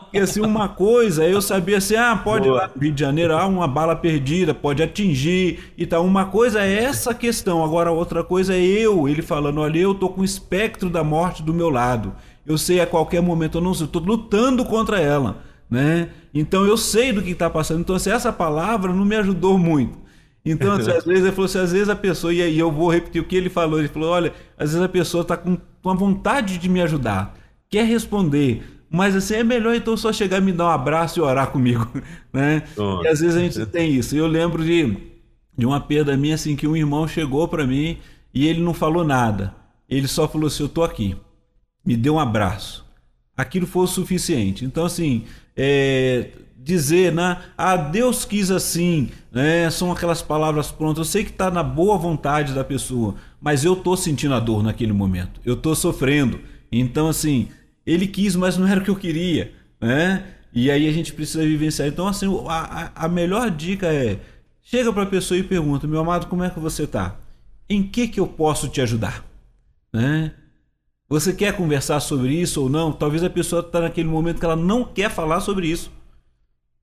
[SPEAKER 3] Porque assim, uma coisa, eu sabia assim: ah, pode Boa. lá no Rio de Janeiro, ah, uma bala perdida, pode atingir e tal. Uma coisa é essa questão, agora outra coisa é eu, ele falando: olha, eu tô com o espectro da morte do meu lado. Eu sei a qualquer momento, eu não sei, eu tô lutando contra ela, né? Então eu sei do que está passando. Então, assim, essa palavra não me ajudou muito. Então, assim, [LAUGHS] às vezes ele falou assim, às vezes a pessoa, e aí eu vou repetir o que ele falou, ele falou, olha, às vezes a pessoa está com, com a vontade de me ajudar, quer responder, mas assim, é melhor então só chegar e me dar um abraço e orar comigo, [LAUGHS] né? Oh. E às vezes a gente tem isso. Eu lembro de, de uma perda minha assim que um irmão chegou para mim e ele não falou nada. Ele só falou assim: "Eu tô aqui". Me deu um abraço. Aquilo foi o suficiente. Então assim, é, dizer, né? Ah, Deus quis assim, né? São aquelas palavras prontas. Eu sei que está na boa vontade da pessoa, mas eu tô sentindo a dor naquele momento. Eu tô sofrendo. Então, assim, ele quis, mas não era o que eu queria, né? E aí a gente precisa vivenciar. Então, assim, a, a melhor dica é chega para a pessoa e pergunta, meu amado, como é que você tá? Em que que eu posso te ajudar? Né? Você quer conversar sobre isso ou não? Talvez a pessoa está naquele momento que ela não quer falar sobre isso.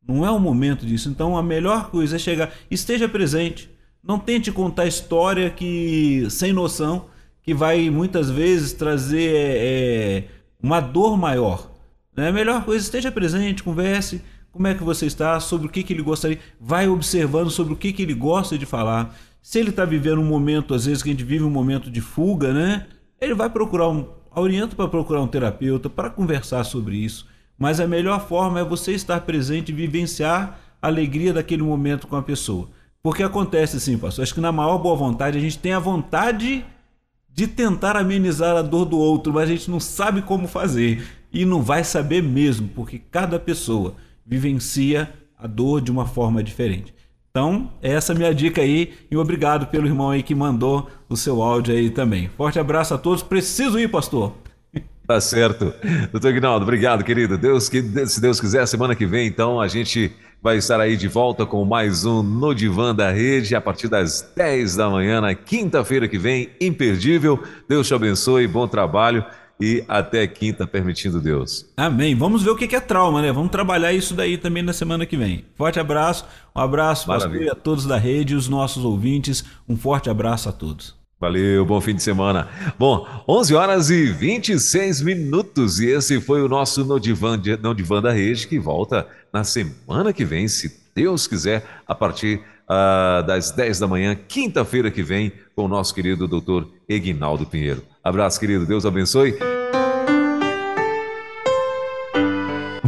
[SPEAKER 3] Não é o momento disso. Então a melhor coisa é chegar, esteja presente. Não tente contar história que sem noção, que vai muitas vezes trazer é, uma dor maior. Né? A melhor coisa esteja presente, converse. Como é que você está? Sobre o que, que ele gostaria? Vai observando sobre o que, que ele gosta de falar. Se ele está vivendo um momento, às vezes que a gente vive um momento de fuga, né? Ele vai procurar um, orienta para procurar um terapeuta para conversar sobre isso mas a melhor forma é você estar presente e vivenciar a alegria daquele momento com a pessoa. Porque acontece assim, pastor, acho que na maior boa vontade a gente tem a vontade de tentar amenizar a dor do outro, mas a gente não sabe como fazer e não vai saber mesmo, porque cada pessoa vivencia a dor de uma forma diferente. Então, essa é a minha dica aí e obrigado pelo irmão aí que mandou o seu áudio aí também. Forte abraço a todos. Preciso ir, pastor.
[SPEAKER 2] Tá certo. Doutor Guinaldo, obrigado, querido. Deus, que, se Deus quiser, semana que vem, então, a gente vai estar aí de volta com mais um No Divã da Rede, a partir das 10 da manhã, na quinta-feira que vem, imperdível. Deus te abençoe, bom trabalho e até quinta, permitindo Deus.
[SPEAKER 3] Amém. Vamos ver o que é trauma, né? Vamos trabalhar isso daí também na semana que vem. Forte abraço, um abraço a todos da rede, os nossos ouvintes. Um forte abraço a todos.
[SPEAKER 2] Valeu, bom fim de semana. Bom, 11 horas e 26 minutos e esse foi o nosso No Divã da Rede que volta na semana que vem, se Deus quiser, a partir uh, das 10 da manhã, quinta-feira que vem, com o nosso querido doutor Eginaldo Pinheiro. Abraço, querido, Deus abençoe.